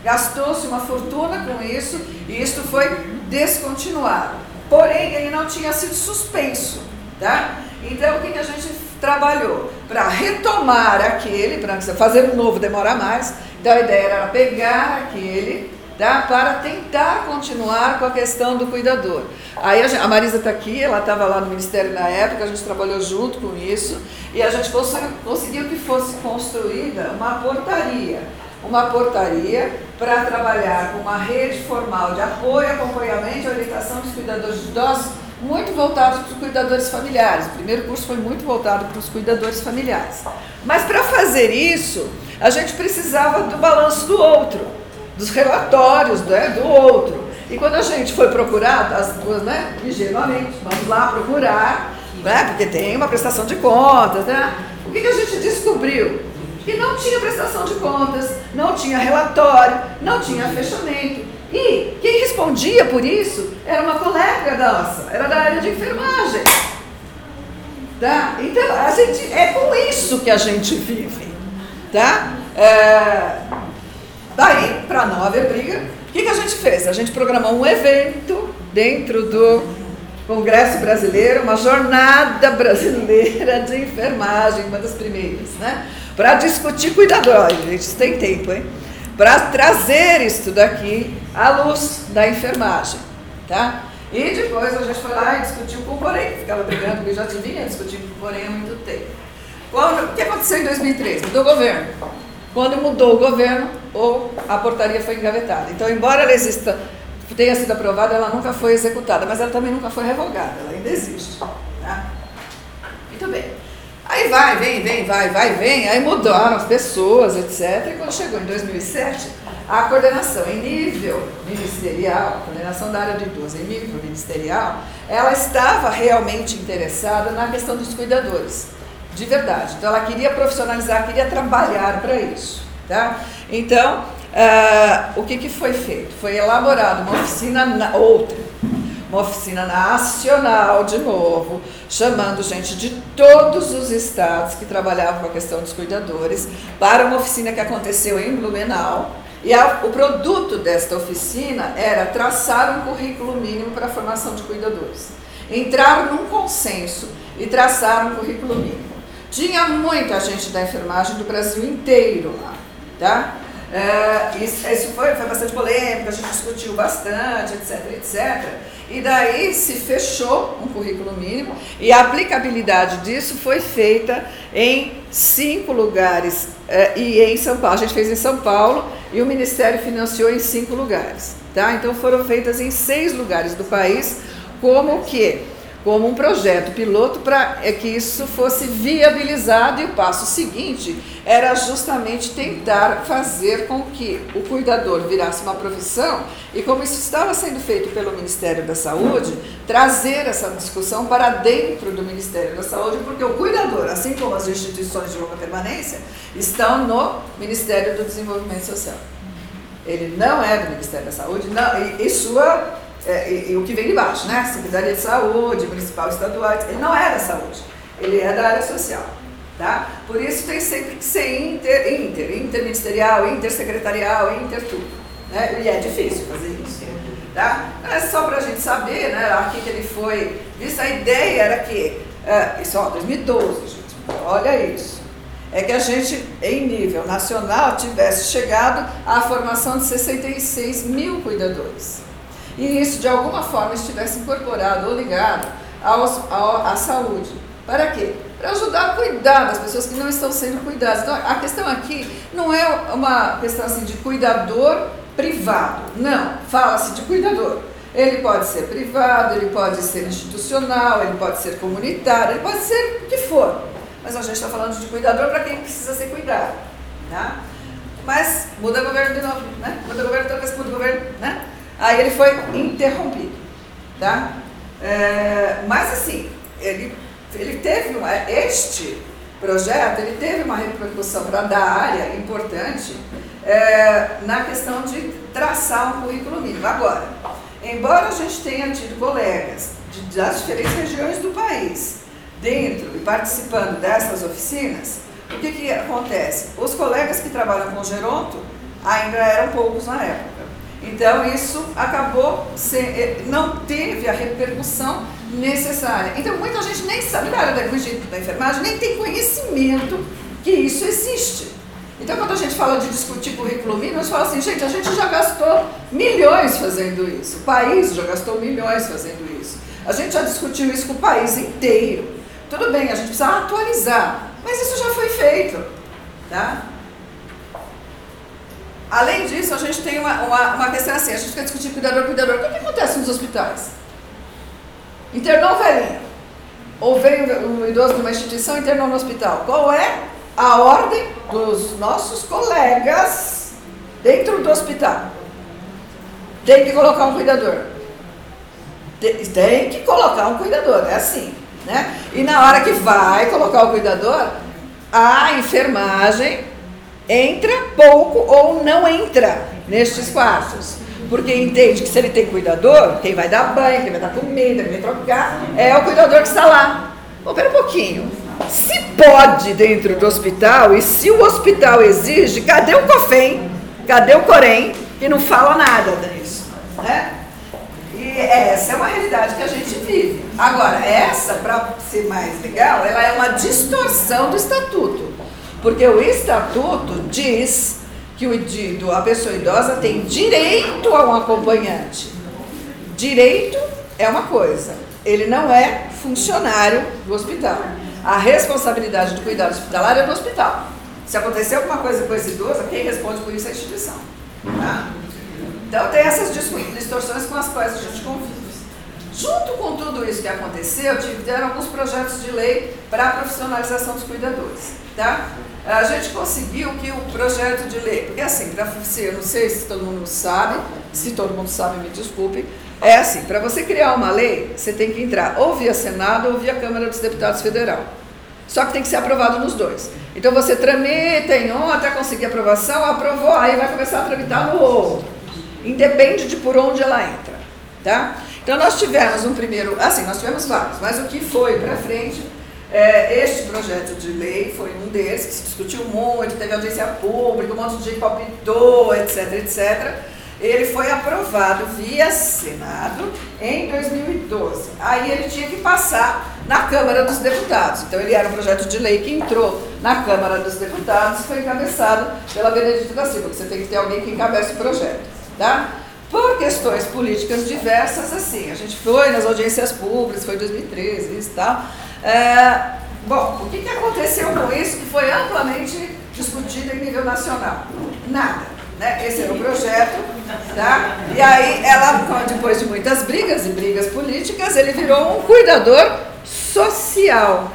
Gastou-se uma fortuna com isso e isso foi descontinuado. Porém, ele não tinha sido suspenso. Tá? Então, o que, que a gente trabalhou? Para retomar aquele, para fazer um novo demora mais. Então, a ideia era pegar aquele tá? para tentar continuar com a questão do cuidador. Aí a, gente, a Marisa está aqui, ela estava lá no Ministério na época, a gente trabalhou junto com isso, e a gente conseguiu que fosse construída uma portaria. Uma portaria para trabalhar com uma rede formal de apoio, acompanhamento e orientação dos cuidadores de idosos, muito voltado para os cuidadores familiares. O primeiro curso foi muito voltado para os cuidadores familiares. Mas para fazer isso, a gente precisava do balanço do outro dos relatórios né, do outro. E quando a gente foi procurar, as duas, né, ingenuamente, vamos lá procurar, né, porque tem uma prestação de contas, né? O que, que a gente descobriu? Que não tinha prestação de contas, não tinha relatório, não tinha fechamento. E quem respondia por isso era uma colega nossa, era da área de enfermagem. Tá? Então, a gente, é com isso que a gente vive. Tá? É, Daí, para não haver briga, o que, que a gente fez? A gente programou um evento dentro do Congresso Brasileiro, uma jornada brasileira de enfermagem, uma das primeiras, né? Para discutir cuidador. Gente, tem tempo, hein? Para trazer isso daqui à luz da enfermagem, tá? E depois a gente foi lá e discutiu com o Porém, ficava brigando, porque já vinha discutindo com o Porém há muito tempo. Quando, o que aconteceu em 2003? Mudou o governo. Quando mudou o governo, ou a portaria foi engavetada. Então, embora ela exista, tenha sido aprovada, ela nunca foi executada, mas ela também nunca foi revogada, ela ainda existe. Tá? Muito bem. Aí vai, vem, vem, vai, vai, vem, aí mudaram as pessoas, etc. E quando chegou em 2007, a coordenação em nível ministerial, a coordenação da área de idosos em nível ministerial, ela estava realmente interessada na questão dos cuidadores de verdade. Então ela queria profissionalizar, queria trabalhar para isso. Tá? Então, uh, o que, que foi feito? Foi elaborada uma oficina, na, outra, uma oficina nacional de novo, chamando gente de todos os estados que trabalhavam com a questão dos cuidadores, para uma oficina que aconteceu em Blumenau. E a, o produto desta oficina era traçar um currículo mínimo para a formação de cuidadores. Entrar num consenso e traçar um currículo mínimo. Tinha muita gente da enfermagem do Brasil inteiro lá, tá? É, isso, isso foi, foi bastante polêmico, a gente discutiu bastante, etc, etc. E daí se fechou um currículo mínimo e a aplicabilidade disso foi feita em cinco lugares é, e em São Paulo. A gente fez em São Paulo e o Ministério financiou em cinco lugares. Tá? Então foram feitas em seis lugares do país, como que como um projeto piloto para é que isso fosse viabilizado e o passo seguinte era justamente tentar fazer com que o cuidador virasse uma profissão e como isso estava sendo feito pelo Ministério da Saúde, trazer essa discussão para dentro do Ministério da Saúde, porque o cuidador, assim como as instituições de longa permanência, estão no Ministério do Desenvolvimento Social. Ele não é do Ministério da Saúde, não, e, e sua é, e, e, o que vem de baixo, né? Secretaria de Saúde, Municipal Estadual, ele não é da saúde, ele é da área social. Tá? Por isso tem sempre que ser inter, inter, interministerial, intersecretarial, inter tudo. Né? E é difícil fazer isso. Tá? É só para a gente saber, né? Aqui que ele foi visto, a ideia era que, é, isso ó, 2012, gente, olha isso. É que a gente, em nível nacional, tivesse chegado à formação de 66 mil cuidadores e isso de alguma forma estivesse incorporado ou ligado aos, ao, à saúde. Para quê? Para ajudar a cuidar das pessoas que não estão sendo cuidadas. Então, a questão aqui não é uma questão assim de cuidador privado. Não, fala-se de cuidador. Ele pode ser privado, ele pode ser institucional, ele pode ser comunitário, ele pode ser o que for. Mas a gente está falando de cuidador para quem precisa ser cuidado. Tá? Mas muda o governo de novo, né? Muda o governo, talvez muda o governo, né? Aí ele foi interrompido, tá? É, mas assim, ele, ele teve uma, este projeto ele teve uma repercussão para dar área importante é, na questão de traçar um currículo mínimo. Agora, embora a gente tenha tido colegas de, das diferentes regiões do país dentro e participando dessas oficinas, o que, que acontece? Os colegas que trabalham com geronto ainda eram poucos na época. Então, isso acabou, ser, não teve a repercussão necessária. Então, muita gente nem sabe, na área da, da enfermagem, nem tem conhecimento que isso existe. Então, quando a gente fala de discutir currículo mínimo, a gente fala assim, gente, a gente já gastou milhões fazendo isso. O país já gastou milhões fazendo isso. A gente já discutiu isso com o país inteiro. Tudo bem, a gente precisa atualizar, mas isso já foi feito. Tá? Além disso, a gente tem uma, uma, uma questão assim, a gente fica discutindo cuidador, cuidador. O que, que acontece nos hospitais? Internou o velhinho. Ou veio um idoso numa instituição e internou no hospital. Qual é a ordem dos nossos colegas dentro do hospital? Tem que colocar um cuidador. Tem que colocar um cuidador, é assim. Né? E na hora que vai colocar o cuidador, a enfermagem entra pouco ou não entra nestes quartos. Porque entende que se ele tem cuidador, quem vai dar banho, quem vai dar comida, quem vai trocar, é o cuidador que está lá. Bom, pera um pouquinho. Se pode dentro do hospital e se o hospital exige, cadê o COFEM? Cadê o COREM? Que não fala nada disso. Né? E essa é uma realidade que a gente vive. Agora, essa, para ser mais legal, ela é uma distorção do estatuto. Porque o estatuto diz que o, a pessoa idosa tem direito a um acompanhante. Direito é uma coisa, ele não é funcionário do hospital. A responsabilidade do cuidado hospitalar é do hospital. Se acontecer alguma coisa com esse idoso, quem responde por isso é a instituição. Tá? Então tem essas distorções com as quais a gente convive. Junto com tudo isso que aconteceu, tiveram alguns projetos de lei para a profissionalização dos cuidadores. Tá? A gente conseguiu que o projeto de lei, porque assim, para eu não sei se todo mundo sabe, se todo mundo sabe, me desculpe, é assim, para você criar uma lei, você tem que entrar ou via Senado ou via Câmara dos Deputados Federal. Só que tem que ser aprovado nos dois. Então você tramita em um até conseguir aprovação, aprovou, aí vai começar a tramitar no outro. Independe de por onde ela entra. Tá? Então nós tivemos um primeiro, assim, nós tivemos vários, mas o que foi para frente, é, este projeto de lei foi um desses, que se discutiu muito, teve audiência pública, um monte de gente palpitou, etc, etc. Ele foi aprovado via Senado em 2012. Aí ele tinha que passar na Câmara dos Deputados. Então ele era um projeto de lei que entrou na Câmara dos Deputados e foi encabeçado pela Benedita da Silva, que você tem que ter alguém que encabece o projeto. Tá? Por questões políticas diversas, assim, a gente foi nas audiências públicas, foi em 2013, isso e tal. É, bom, o que, que aconteceu com isso que foi amplamente discutido em nível nacional? Nada. Né? Esse era o projeto, tá? E aí ela, depois de muitas brigas e brigas políticas, ele virou um cuidador social.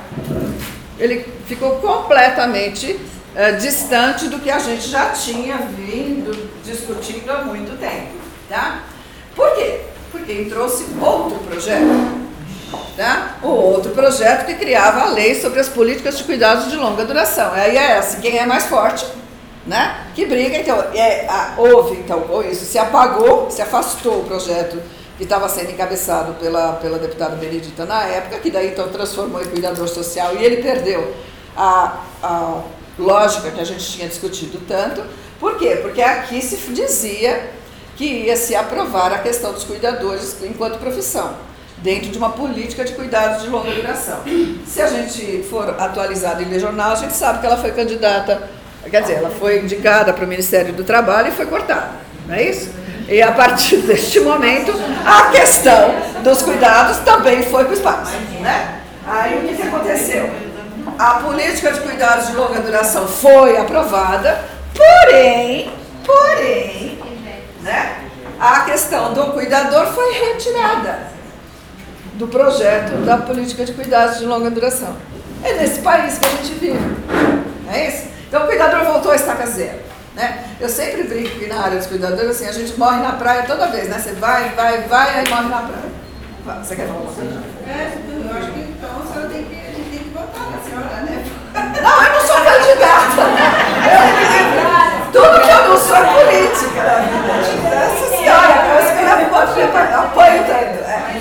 Ele ficou completamente é, distante do que a gente já tinha vindo discutindo há muito tempo. Tá? Por quê? Porque ele trouxe outro projeto. Tá? O outro projeto que criava a lei sobre as políticas de cuidados de longa duração. Aí é assim, quem é mais forte, né? Que briga, então, é, a, houve, então, isso, se apagou, se afastou o projeto que estava sendo encabeçado pela, pela deputada Benedita na época, que daí então transformou em cuidador social e ele perdeu a, a lógica que a gente tinha discutido tanto. Por quê? Porque aqui se dizia que ia se aprovar a questão dos cuidadores enquanto profissão, dentro de uma política de cuidados de longa duração. Se a gente for atualizado em ler jornal, a gente sabe que ela foi candidata, quer dizer, ela foi indicada para o Ministério do Trabalho e foi cortada, não é isso? E a partir deste momento, a questão dos cuidados também foi para o espaço. Né? Aí o que, que aconteceu? A política de cuidados de longa duração foi aprovada, porém, porém, né? A questão do cuidador foi retirada do projeto da política de cuidados de longa duração. É nesse país que a gente vive, não é isso? Então, o cuidador voltou à estaca zero. Né? Eu sempre brinco que na área dos cuidadores, assim, a gente morre na praia toda vez, né? Você vai, vai, vai, aí morre na praia. Você quer falar coisa? É, eu acho que então a senhora tem que, a gente tem que votar na senhora, né? Não, eu não sou candidata. Tudo que eu não sou é política. É, é, é. Essa senhora, eu acho que eu apoio tanto. É.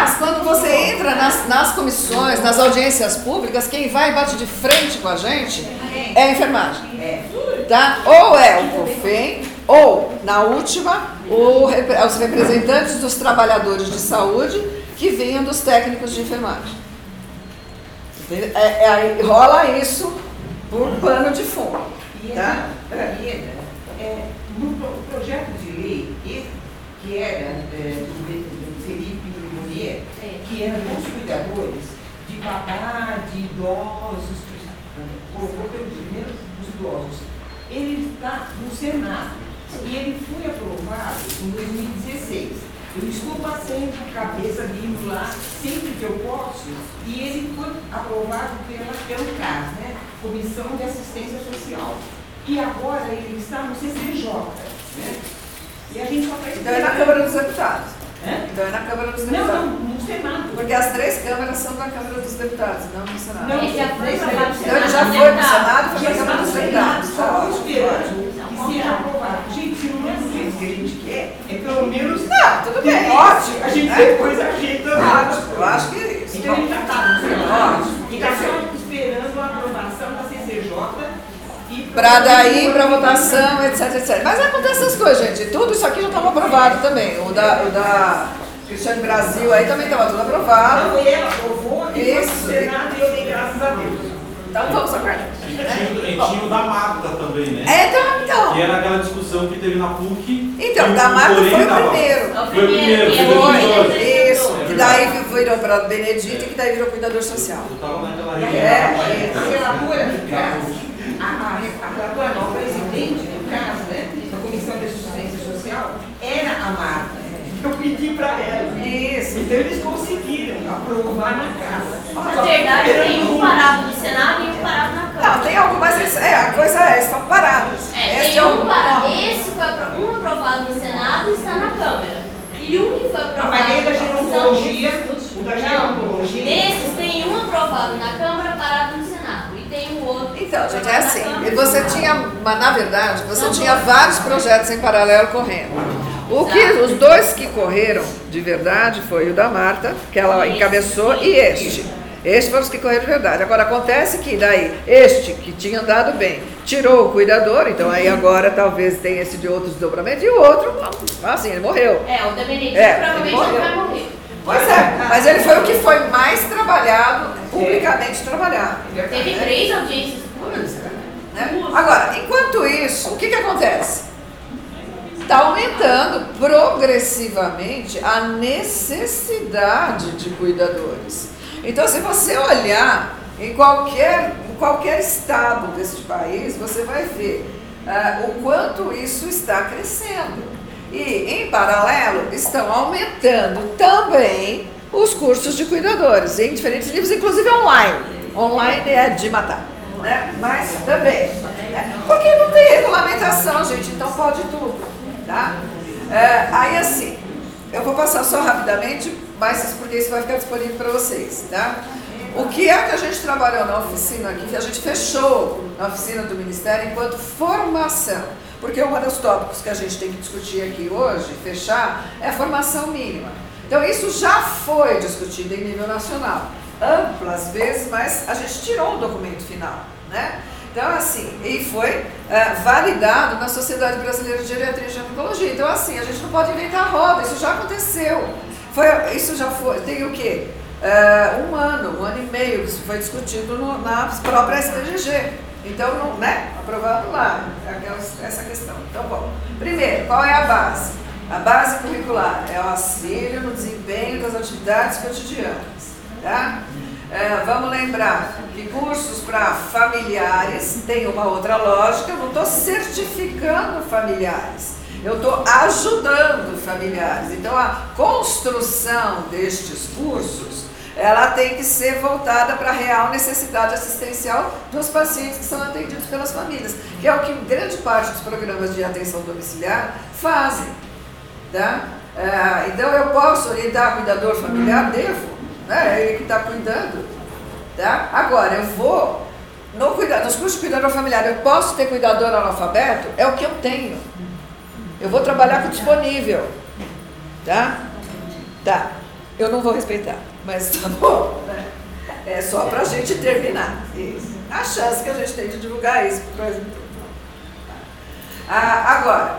Mas quando você entra nas, nas comissões, nas audiências públicas, quem vai e bate de frente com a gente é a enfermagem. Tá? Ou é o COFEM, ou, na última, o os representantes dos trabalhadores de saúde que vinham dos técnicos de enfermagem. É, é rola isso por pano de fundo. Tá? Ieda, Ieda, é, no pro- projeto de lei, que era é, Limonier, que era dos cuidadores de babá, de idosos, colocou pelo primeiro dos idosos. Ele está no Senado e ele foi aprovado em 2016. Eu estou passando a cabeça vindo lá sempre que eu posso e ele foi aprovado pela, pelo CAS, né? Comissão de Assistência Social. E agora ele está no CCJ, né? E a gente só Então é na Câmara dos Deputados. Hã? Então é na Câmara dos Não, Deputados. não, no Senado. Porque as três câmaras são da Câmara dos Deputados, não do Senado. Não, Ele já foi Então ele já foi né? para o Senado e foi Que para a está Câmara no dos Deputados. só Tá ótimo. esperando que seja aprovado. Gente, se não é do jeito que a gente quer, é pelo menos. Não, tudo bem, ótimo. A gente né? depois ajeita. Ótimo, eu acho que é isso. Então ele está tá no Ótimo. e está só esperando a aprovação da CCJ e Para daí, para votação, etc, etc. Mas acontece essas coisas, gente. Tudo isso aqui já estava aprovado também. O da, o da Cristiane Brasil aí também estava tudo aprovado. Não, ela aprovou foi Isso. Senado e eu dei graças a Deus. Então vamos aguardar. E tinha, e tinha o da Magda também, né? É, então, então. Que era aquela discussão que teve na PUC. Então, da Marta foi o tava- primeiro. É o Foi o primeiro, que é foi o o que episódio. ele Isso, que daí virou para Benedito e que daí virou cuidador social. Eu tava naquela a reunião. a relatora do caso, a, a, a relatora não, a presidente do caso, né, da Comissão de Assistência Social, era a Marta. Eu pedi para ela. Isso. Então eles conseguiram aprovar na casa. Na verdade, tem um parado no Senado e um parado na Câmara. Não, tem algumas. É, a coisa é, estão paradas. É, Esse tem é um o- parado. Esse foi um aprovado no Senado e está na Câmara. E um que foi aprovado maneira da na Comissão- gerontologia, o da gerontologia. desses tem um aprovado na Câmara, parado no Senado. Tem o outro. Então, gente, é assim. E você tinha, mas na verdade, você Não, tinha não. vários projetos em paralelo correndo. O que, os dois que correram de verdade foi o da Marta, que ela encabeçou, e este. Estes foram os que correram de verdade. Agora, acontece que daí, este, que tinha andado bem, tirou o cuidador, então aí agora talvez tenha esse de outro desdobramento, e o outro, assim, ele morreu. É, o da Benedito É, provavelmente morreu. não vai morrer. Pois é, mas ele foi o que foi mais trabalhado, publicamente trabalhado. Teve né? três audiências públicas. né? Agora, enquanto isso, o que, que acontece? Está aumentando progressivamente a necessidade de cuidadores. Então, se você olhar em qualquer, em qualquer estado deste país, você vai ver ah, o quanto isso está crescendo. E, em paralelo, estão aumentando também os cursos de cuidadores, em diferentes níveis, inclusive online. Online é de matar, né? mas também. né? Porque não tem regulamentação, gente, então pode tudo. Tá? É, aí, assim, eu vou passar só rapidamente, mas porque isso vai ficar disponível para vocês. Tá? O que é que a gente trabalhou na oficina aqui, que a gente fechou na oficina do Ministério enquanto formação? Porque um dos tópicos que a gente tem que discutir aqui hoje, fechar, é formação mínima. Então, isso já foi discutido em nível nacional, amplas vezes, mas a gente tirou o documento final, né? Então, assim, e foi eh, validado na Sociedade Brasileira de Geriatria e Ginecologia. Então, assim, a gente não pode inventar roda, isso já aconteceu. Foi, isso já foi, tem o quê? Eh, um ano, um ano e meio, isso foi discutido no, na própria SPGG. Então, não, né? Aprovado lá, essa questão. Então, bom, primeiro, qual é a base? A base curricular é o auxílio no desempenho das atividades cotidianas, tá? É, vamos lembrar que cursos para familiares tem uma outra lógica, eu não estou certificando familiares, eu estou ajudando familiares. Então a construção destes cursos, ela tem que ser voltada para a real necessidade assistencial dos pacientes que são atendidos pelas famílias, que é o que grande parte dos programas de atenção domiciliar fazem. Tá? É, então eu posso orientar cuidador familiar? Devo, né? é ele que está cuidando. Tá? Agora, eu vou, no cuida, nos cursos de cuidador familiar, eu posso ter cuidador analfabeto? É o que eu tenho. Eu vou trabalhar com o disponível. Tá? Tá. Eu não vou respeitar, mas tá bom. É só para a gente terminar. Isso. A chance que a gente tem de divulgar isso o. Ah, agora,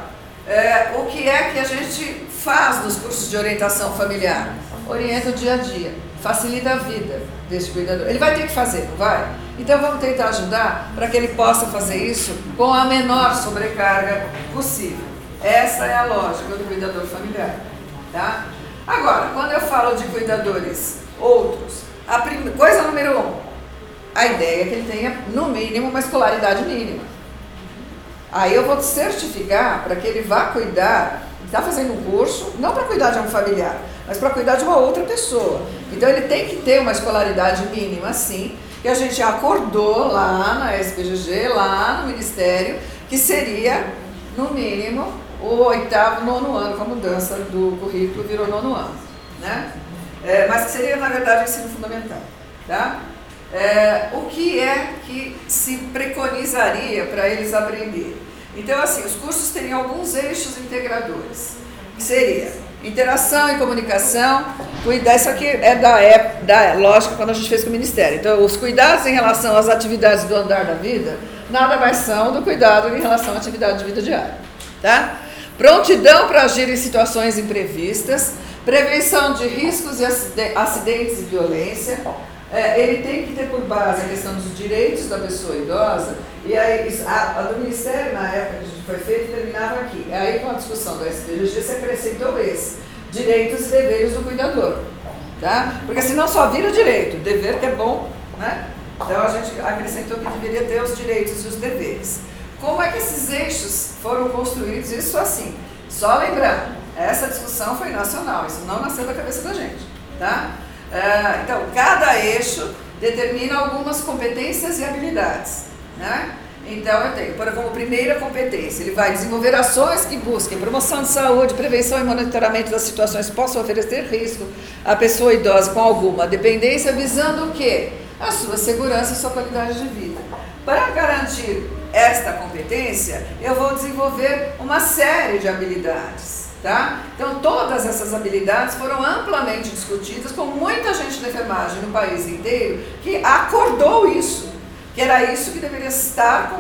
é, o que é que a gente faz nos cursos de orientação familiar? Orienta o dia a dia, facilita a vida desse cuidador. Ele vai ter que fazer, não vai? Então vamos tentar ajudar para que ele possa fazer isso com a menor sobrecarga possível. Essa é a lógica do cuidador familiar. Tá? Agora, quando eu falo de cuidadores outros, a prim... coisa número um, a ideia é que ele tenha, no mínimo, uma escolaridade mínima. Aí eu vou certificar para que ele vá cuidar, está fazendo um curso, não para cuidar de um familiar, mas para cuidar de uma outra pessoa. Então ele tem que ter uma escolaridade mínima, sim, que a gente acordou lá na SPGG, lá no Ministério, que seria, no mínimo, o oitavo, nono ano, com a mudança do currículo virou nono ano. Né? É, mas que seria, na verdade, o ensino fundamental. Tá? É, o que é que se preconizaria para eles aprenderem? Então, assim, os cursos teriam alguns eixos integradores, que seria interação e comunicação, cuidar, isso aqui é da, época, da lógica quando a gente fez com o Ministério. Então, os cuidados em relação às atividades do andar da vida, nada mais são do cuidado em relação à atividade de vida diária. Tá? Prontidão para agir em situações imprevistas, prevenção de riscos e acidentes e violência, é, ele tem que ter por base a questão dos direitos da pessoa idosa, e aí a, a do Ministério, na época que foi feito, terminava aqui. Aí com a discussão do SPGG se acrescentou esse, direitos e deveres do cuidador. Tá? Porque senão só vira direito, dever que é bom, né? Então a gente acrescentou que deveria ter os direitos e os deveres. Como é que esses eixos foram construídos? Isso assim, só lembrando, essa discussão foi nacional, isso não nasceu da cabeça da gente, tá? Ah, então, cada eixo determina algumas competências e habilidades. Né? Então, eu tenho, como primeira competência, ele vai desenvolver ações que busquem promoção de saúde, prevenção e monitoramento das situações que possam oferecer risco à pessoa idosa com alguma dependência, visando o quê? A sua segurança e sua qualidade de vida. Para garantir esta competência, eu vou desenvolver uma série de habilidades. Tá? Então, todas essas habilidades foram amplamente discutidas com muita gente da enfermagem no país inteiro que acordou isso, que era isso que deveria estar,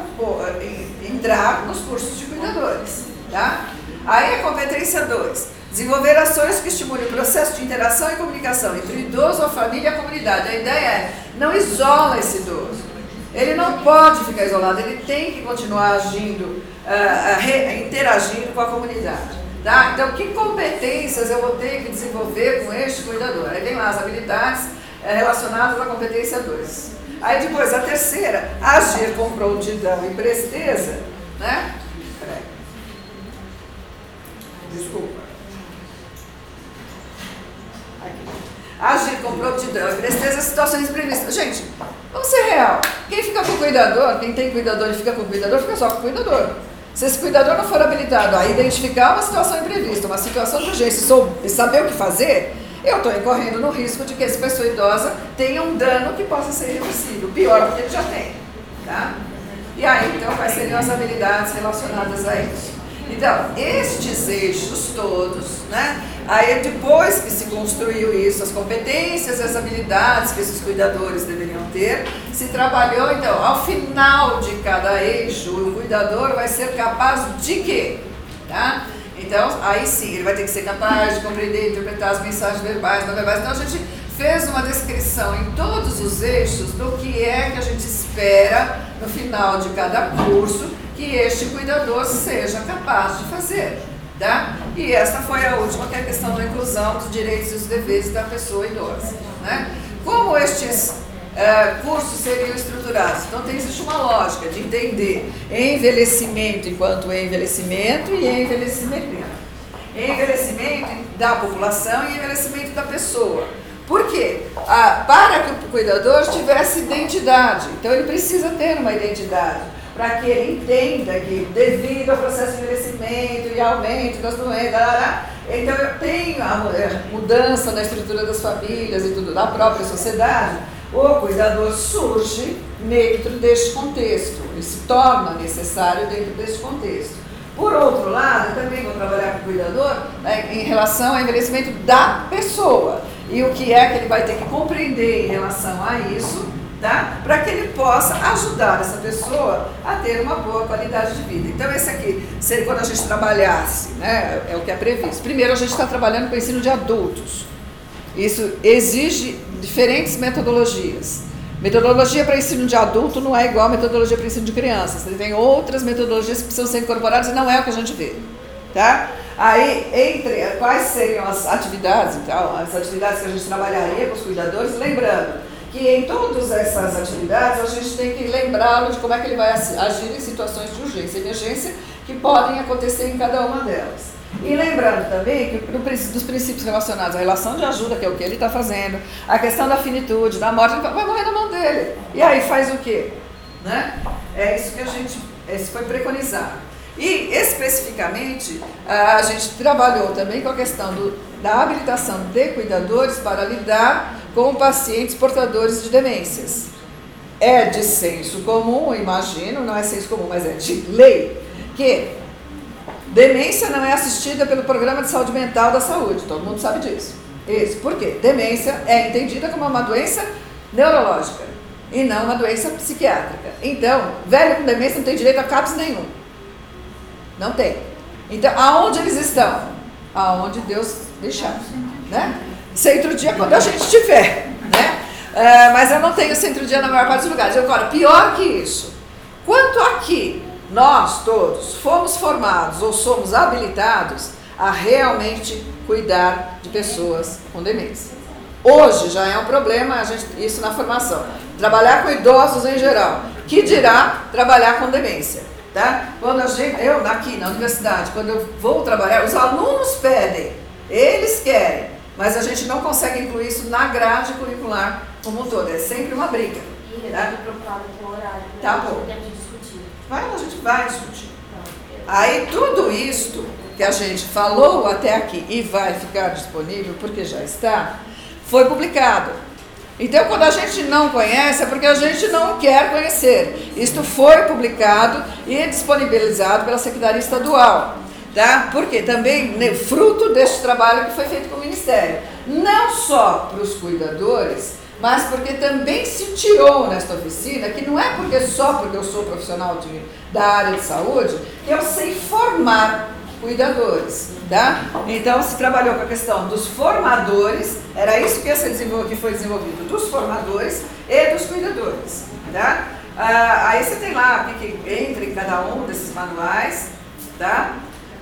entrar nos cursos de cuidadores. Tá? Aí a competência 2, desenvolver ações que estimulem o processo de interação e comunicação entre o idoso, a família e a comunidade. A ideia é, não isola esse idoso. Ele não pode ficar isolado, ele tem que continuar agindo, uh, interagindo com a comunidade. Tá? Então, que competências eu vou ter que desenvolver com este cuidador? Aí vem lá as habilidades é, relacionadas à competência 2. Aí depois, a terceira, agir com prontidão e presteza, né? Desculpa. Aqui. Agir com prontidão e presteza em situações imprevistas. Gente, vamos ser real. Quem fica com o cuidador, quem tem cuidador e fica com o cuidador, fica só com o cuidador. Se esse cuidador não for habilitado a identificar uma situação imprevista, uma situação de urgência e saber o que fazer, eu estou incorrendo no risco de que essa pessoa idosa tenha um dano que possa ser irreversível, pior do que ele já tem. Tá? E aí, então, quais seriam as habilidades relacionadas a isso? Então, estes eixos todos, né? Aí depois que se construiu isso, as competências, as habilidades que esses cuidadores deveriam ter, se trabalhou, então, ao final de cada eixo, o cuidador vai ser capaz de quê? Tá? Então, aí sim, ele vai ter que ser capaz de compreender, interpretar as mensagens verbais, não verbais. Então, a gente fez uma descrição em todos os eixos do que é que a gente espera no final de cada curso que este cuidador seja capaz de fazer. Tá? E esta foi a última, que é a questão da inclusão dos direitos e dos deveres da pessoa idosa. Né? Como estes uh, cursos seriam estruturados? Então, tem, existe uma lógica de entender envelhecimento enquanto envelhecimento e envelhecimento. Envelhecimento da população e envelhecimento da pessoa. Por quê? Ah, para que o cuidador tivesse identidade. Então, ele precisa ter uma identidade para que ele entenda que, devido ao processo de envelhecimento e aumento das doenças, então eu tenho a é, mudança na estrutura das famílias e tudo, da própria sociedade, o cuidador surge dentro deste contexto, ele se torna necessário dentro deste contexto. Por outro lado, eu também vou trabalhar com o cuidador né, em relação ao envelhecimento da pessoa e o que é que ele vai ter que compreender em relação a isso, tá? Para que ele possa ajudar essa pessoa a ter uma boa qualidade de vida. Então esse aqui seria quando a gente trabalhasse, né? É o que é previsto. Primeiro a gente está trabalhando com o ensino de adultos. Isso exige diferentes metodologias. Metodologia para ensino de adulto não é igual a metodologia para ensino de crianças. Tem outras metodologias que precisam ser incorporadas e não é o que a gente vê. Tá? Aí, entre quais seriam as atividades, então, as atividades que a gente trabalharia com os cuidadores, lembrando que em todas essas atividades a gente tem que lembrá-lo de como é que ele vai agir em situações de urgência e emergência que podem acontecer em cada uma delas. E lembrando também que dos princípios relacionados à relação de ajuda, que é o que ele está fazendo, a questão da finitude, da morte, vai morrer na mão dele. E aí faz o quê? Né? É isso que a gente, esse foi preconizado. E especificamente, a gente trabalhou também com a questão do, da habilitação de cuidadores para lidar com pacientes portadores de demências. É de senso comum, imagino, não é senso comum, mas é de lei, que Demência não é assistida pelo Programa de Saúde Mental da Saúde, todo mundo sabe disso. Isso, por quê? Demência é entendida como uma doença neurológica e não uma doença psiquiátrica. Então, velho com demência não tem direito a CAPS nenhum. Não tem. Então, aonde eles estão? Aonde Deus deixar. Né? Centro-dia quando a gente tiver. Né? É, mas eu não tenho centro-dia na maior parte dos lugares. Agora, pior que isso, quanto aqui nós todos fomos formados ou somos habilitados a realmente cuidar de pessoas com demência. Hoje já é um problema gente, isso na formação. Trabalhar com idosos em geral. Que dirá trabalhar com demência? Tá? Quando a gente, eu aqui na universidade, quando eu vou trabalhar, os alunos pedem, eles querem, mas a gente não consegue incluir isso na grade curricular como um todo. É sempre uma briga. E tá? preocupado com o horário. Né? Tá bom. Vai, a gente vai discutir. Aí tudo isto que a gente falou até aqui e vai ficar disponível, porque já está, foi publicado. Então, quando a gente não conhece, é porque a gente não quer conhecer. Isto foi publicado e disponibilizado pela Secretaria Estadual. Tá? Porque também né, fruto deste trabalho que foi feito com o Ministério. Não só para os cuidadores, mas porque também se tirou nesta oficina, que não é porque só porque eu sou profissional de, da área de saúde, que eu sei formar cuidadores, tá? Então se trabalhou com a questão dos formadores, era isso que, que foi desenvolvido, dos formadores e dos cuidadores, tá? Ah, aí você tem lá que entra em cada um desses manuais, tá?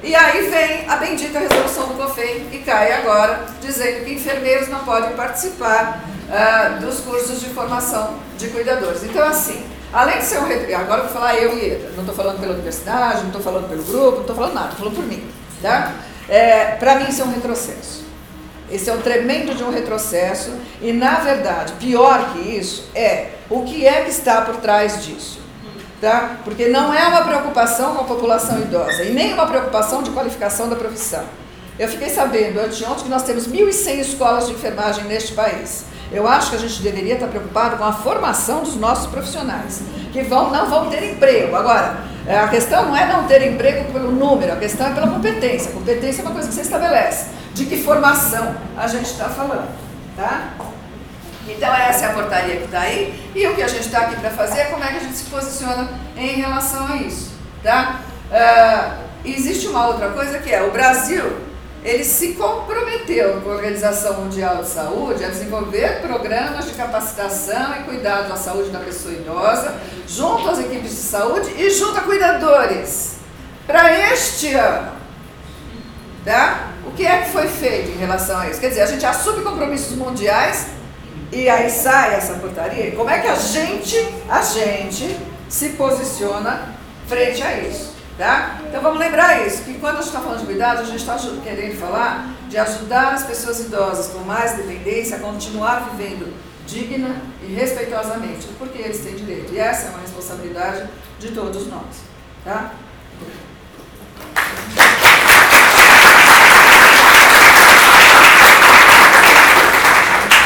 E aí vem a bendita resolução do COFEI, que cai agora, dizendo que enfermeiros não podem participar uh, dos cursos de formação de cuidadores. Então, assim, além de ser um agora vou falar eu e Eda, não estou falando pela universidade, não estou falando pelo grupo, não estou falando nada, estou falando por mim. Tá? É, Para mim, isso é um retrocesso. Esse é um tremendo de um retrocesso, e na verdade, pior que isso, é o que é que está por trás disso. Tá? Porque não é uma preocupação com a população idosa e nem uma preocupação de qualificação da profissão. Eu fiquei sabendo anteontem que nós temos 1.100 escolas de enfermagem neste país. Eu acho que a gente deveria estar preocupado com a formação dos nossos profissionais, que vão, não vão ter emprego. Agora, é, a questão não é não ter emprego pelo número, a questão é pela competência. competência é uma coisa que você estabelece. De que formação a gente está falando, tá? Então essa é a portaria que está aí e o que a gente está aqui para fazer é como é que a gente se posiciona em relação a isso, tá? Uh, existe uma outra coisa que é o Brasil ele se comprometeu com a Organização Mundial de Saúde a desenvolver programas de capacitação e cuidado à saúde da pessoa idosa, junto às equipes de saúde e junto a cuidadores, para este ano. Tá? O que é que foi feito em relação a isso? Quer dizer, a gente assume compromissos mundiais e aí sai essa portaria. Como é que a gente, a gente, se posiciona frente a isso? Tá? Então vamos lembrar isso, que quando a gente está falando de cuidado, a gente está querendo falar de ajudar as pessoas idosas com mais dependência a continuar vivendo digna e respeitosamente, porque eles têm direito. E essa é uma responsabilidade de todos nós. Tá?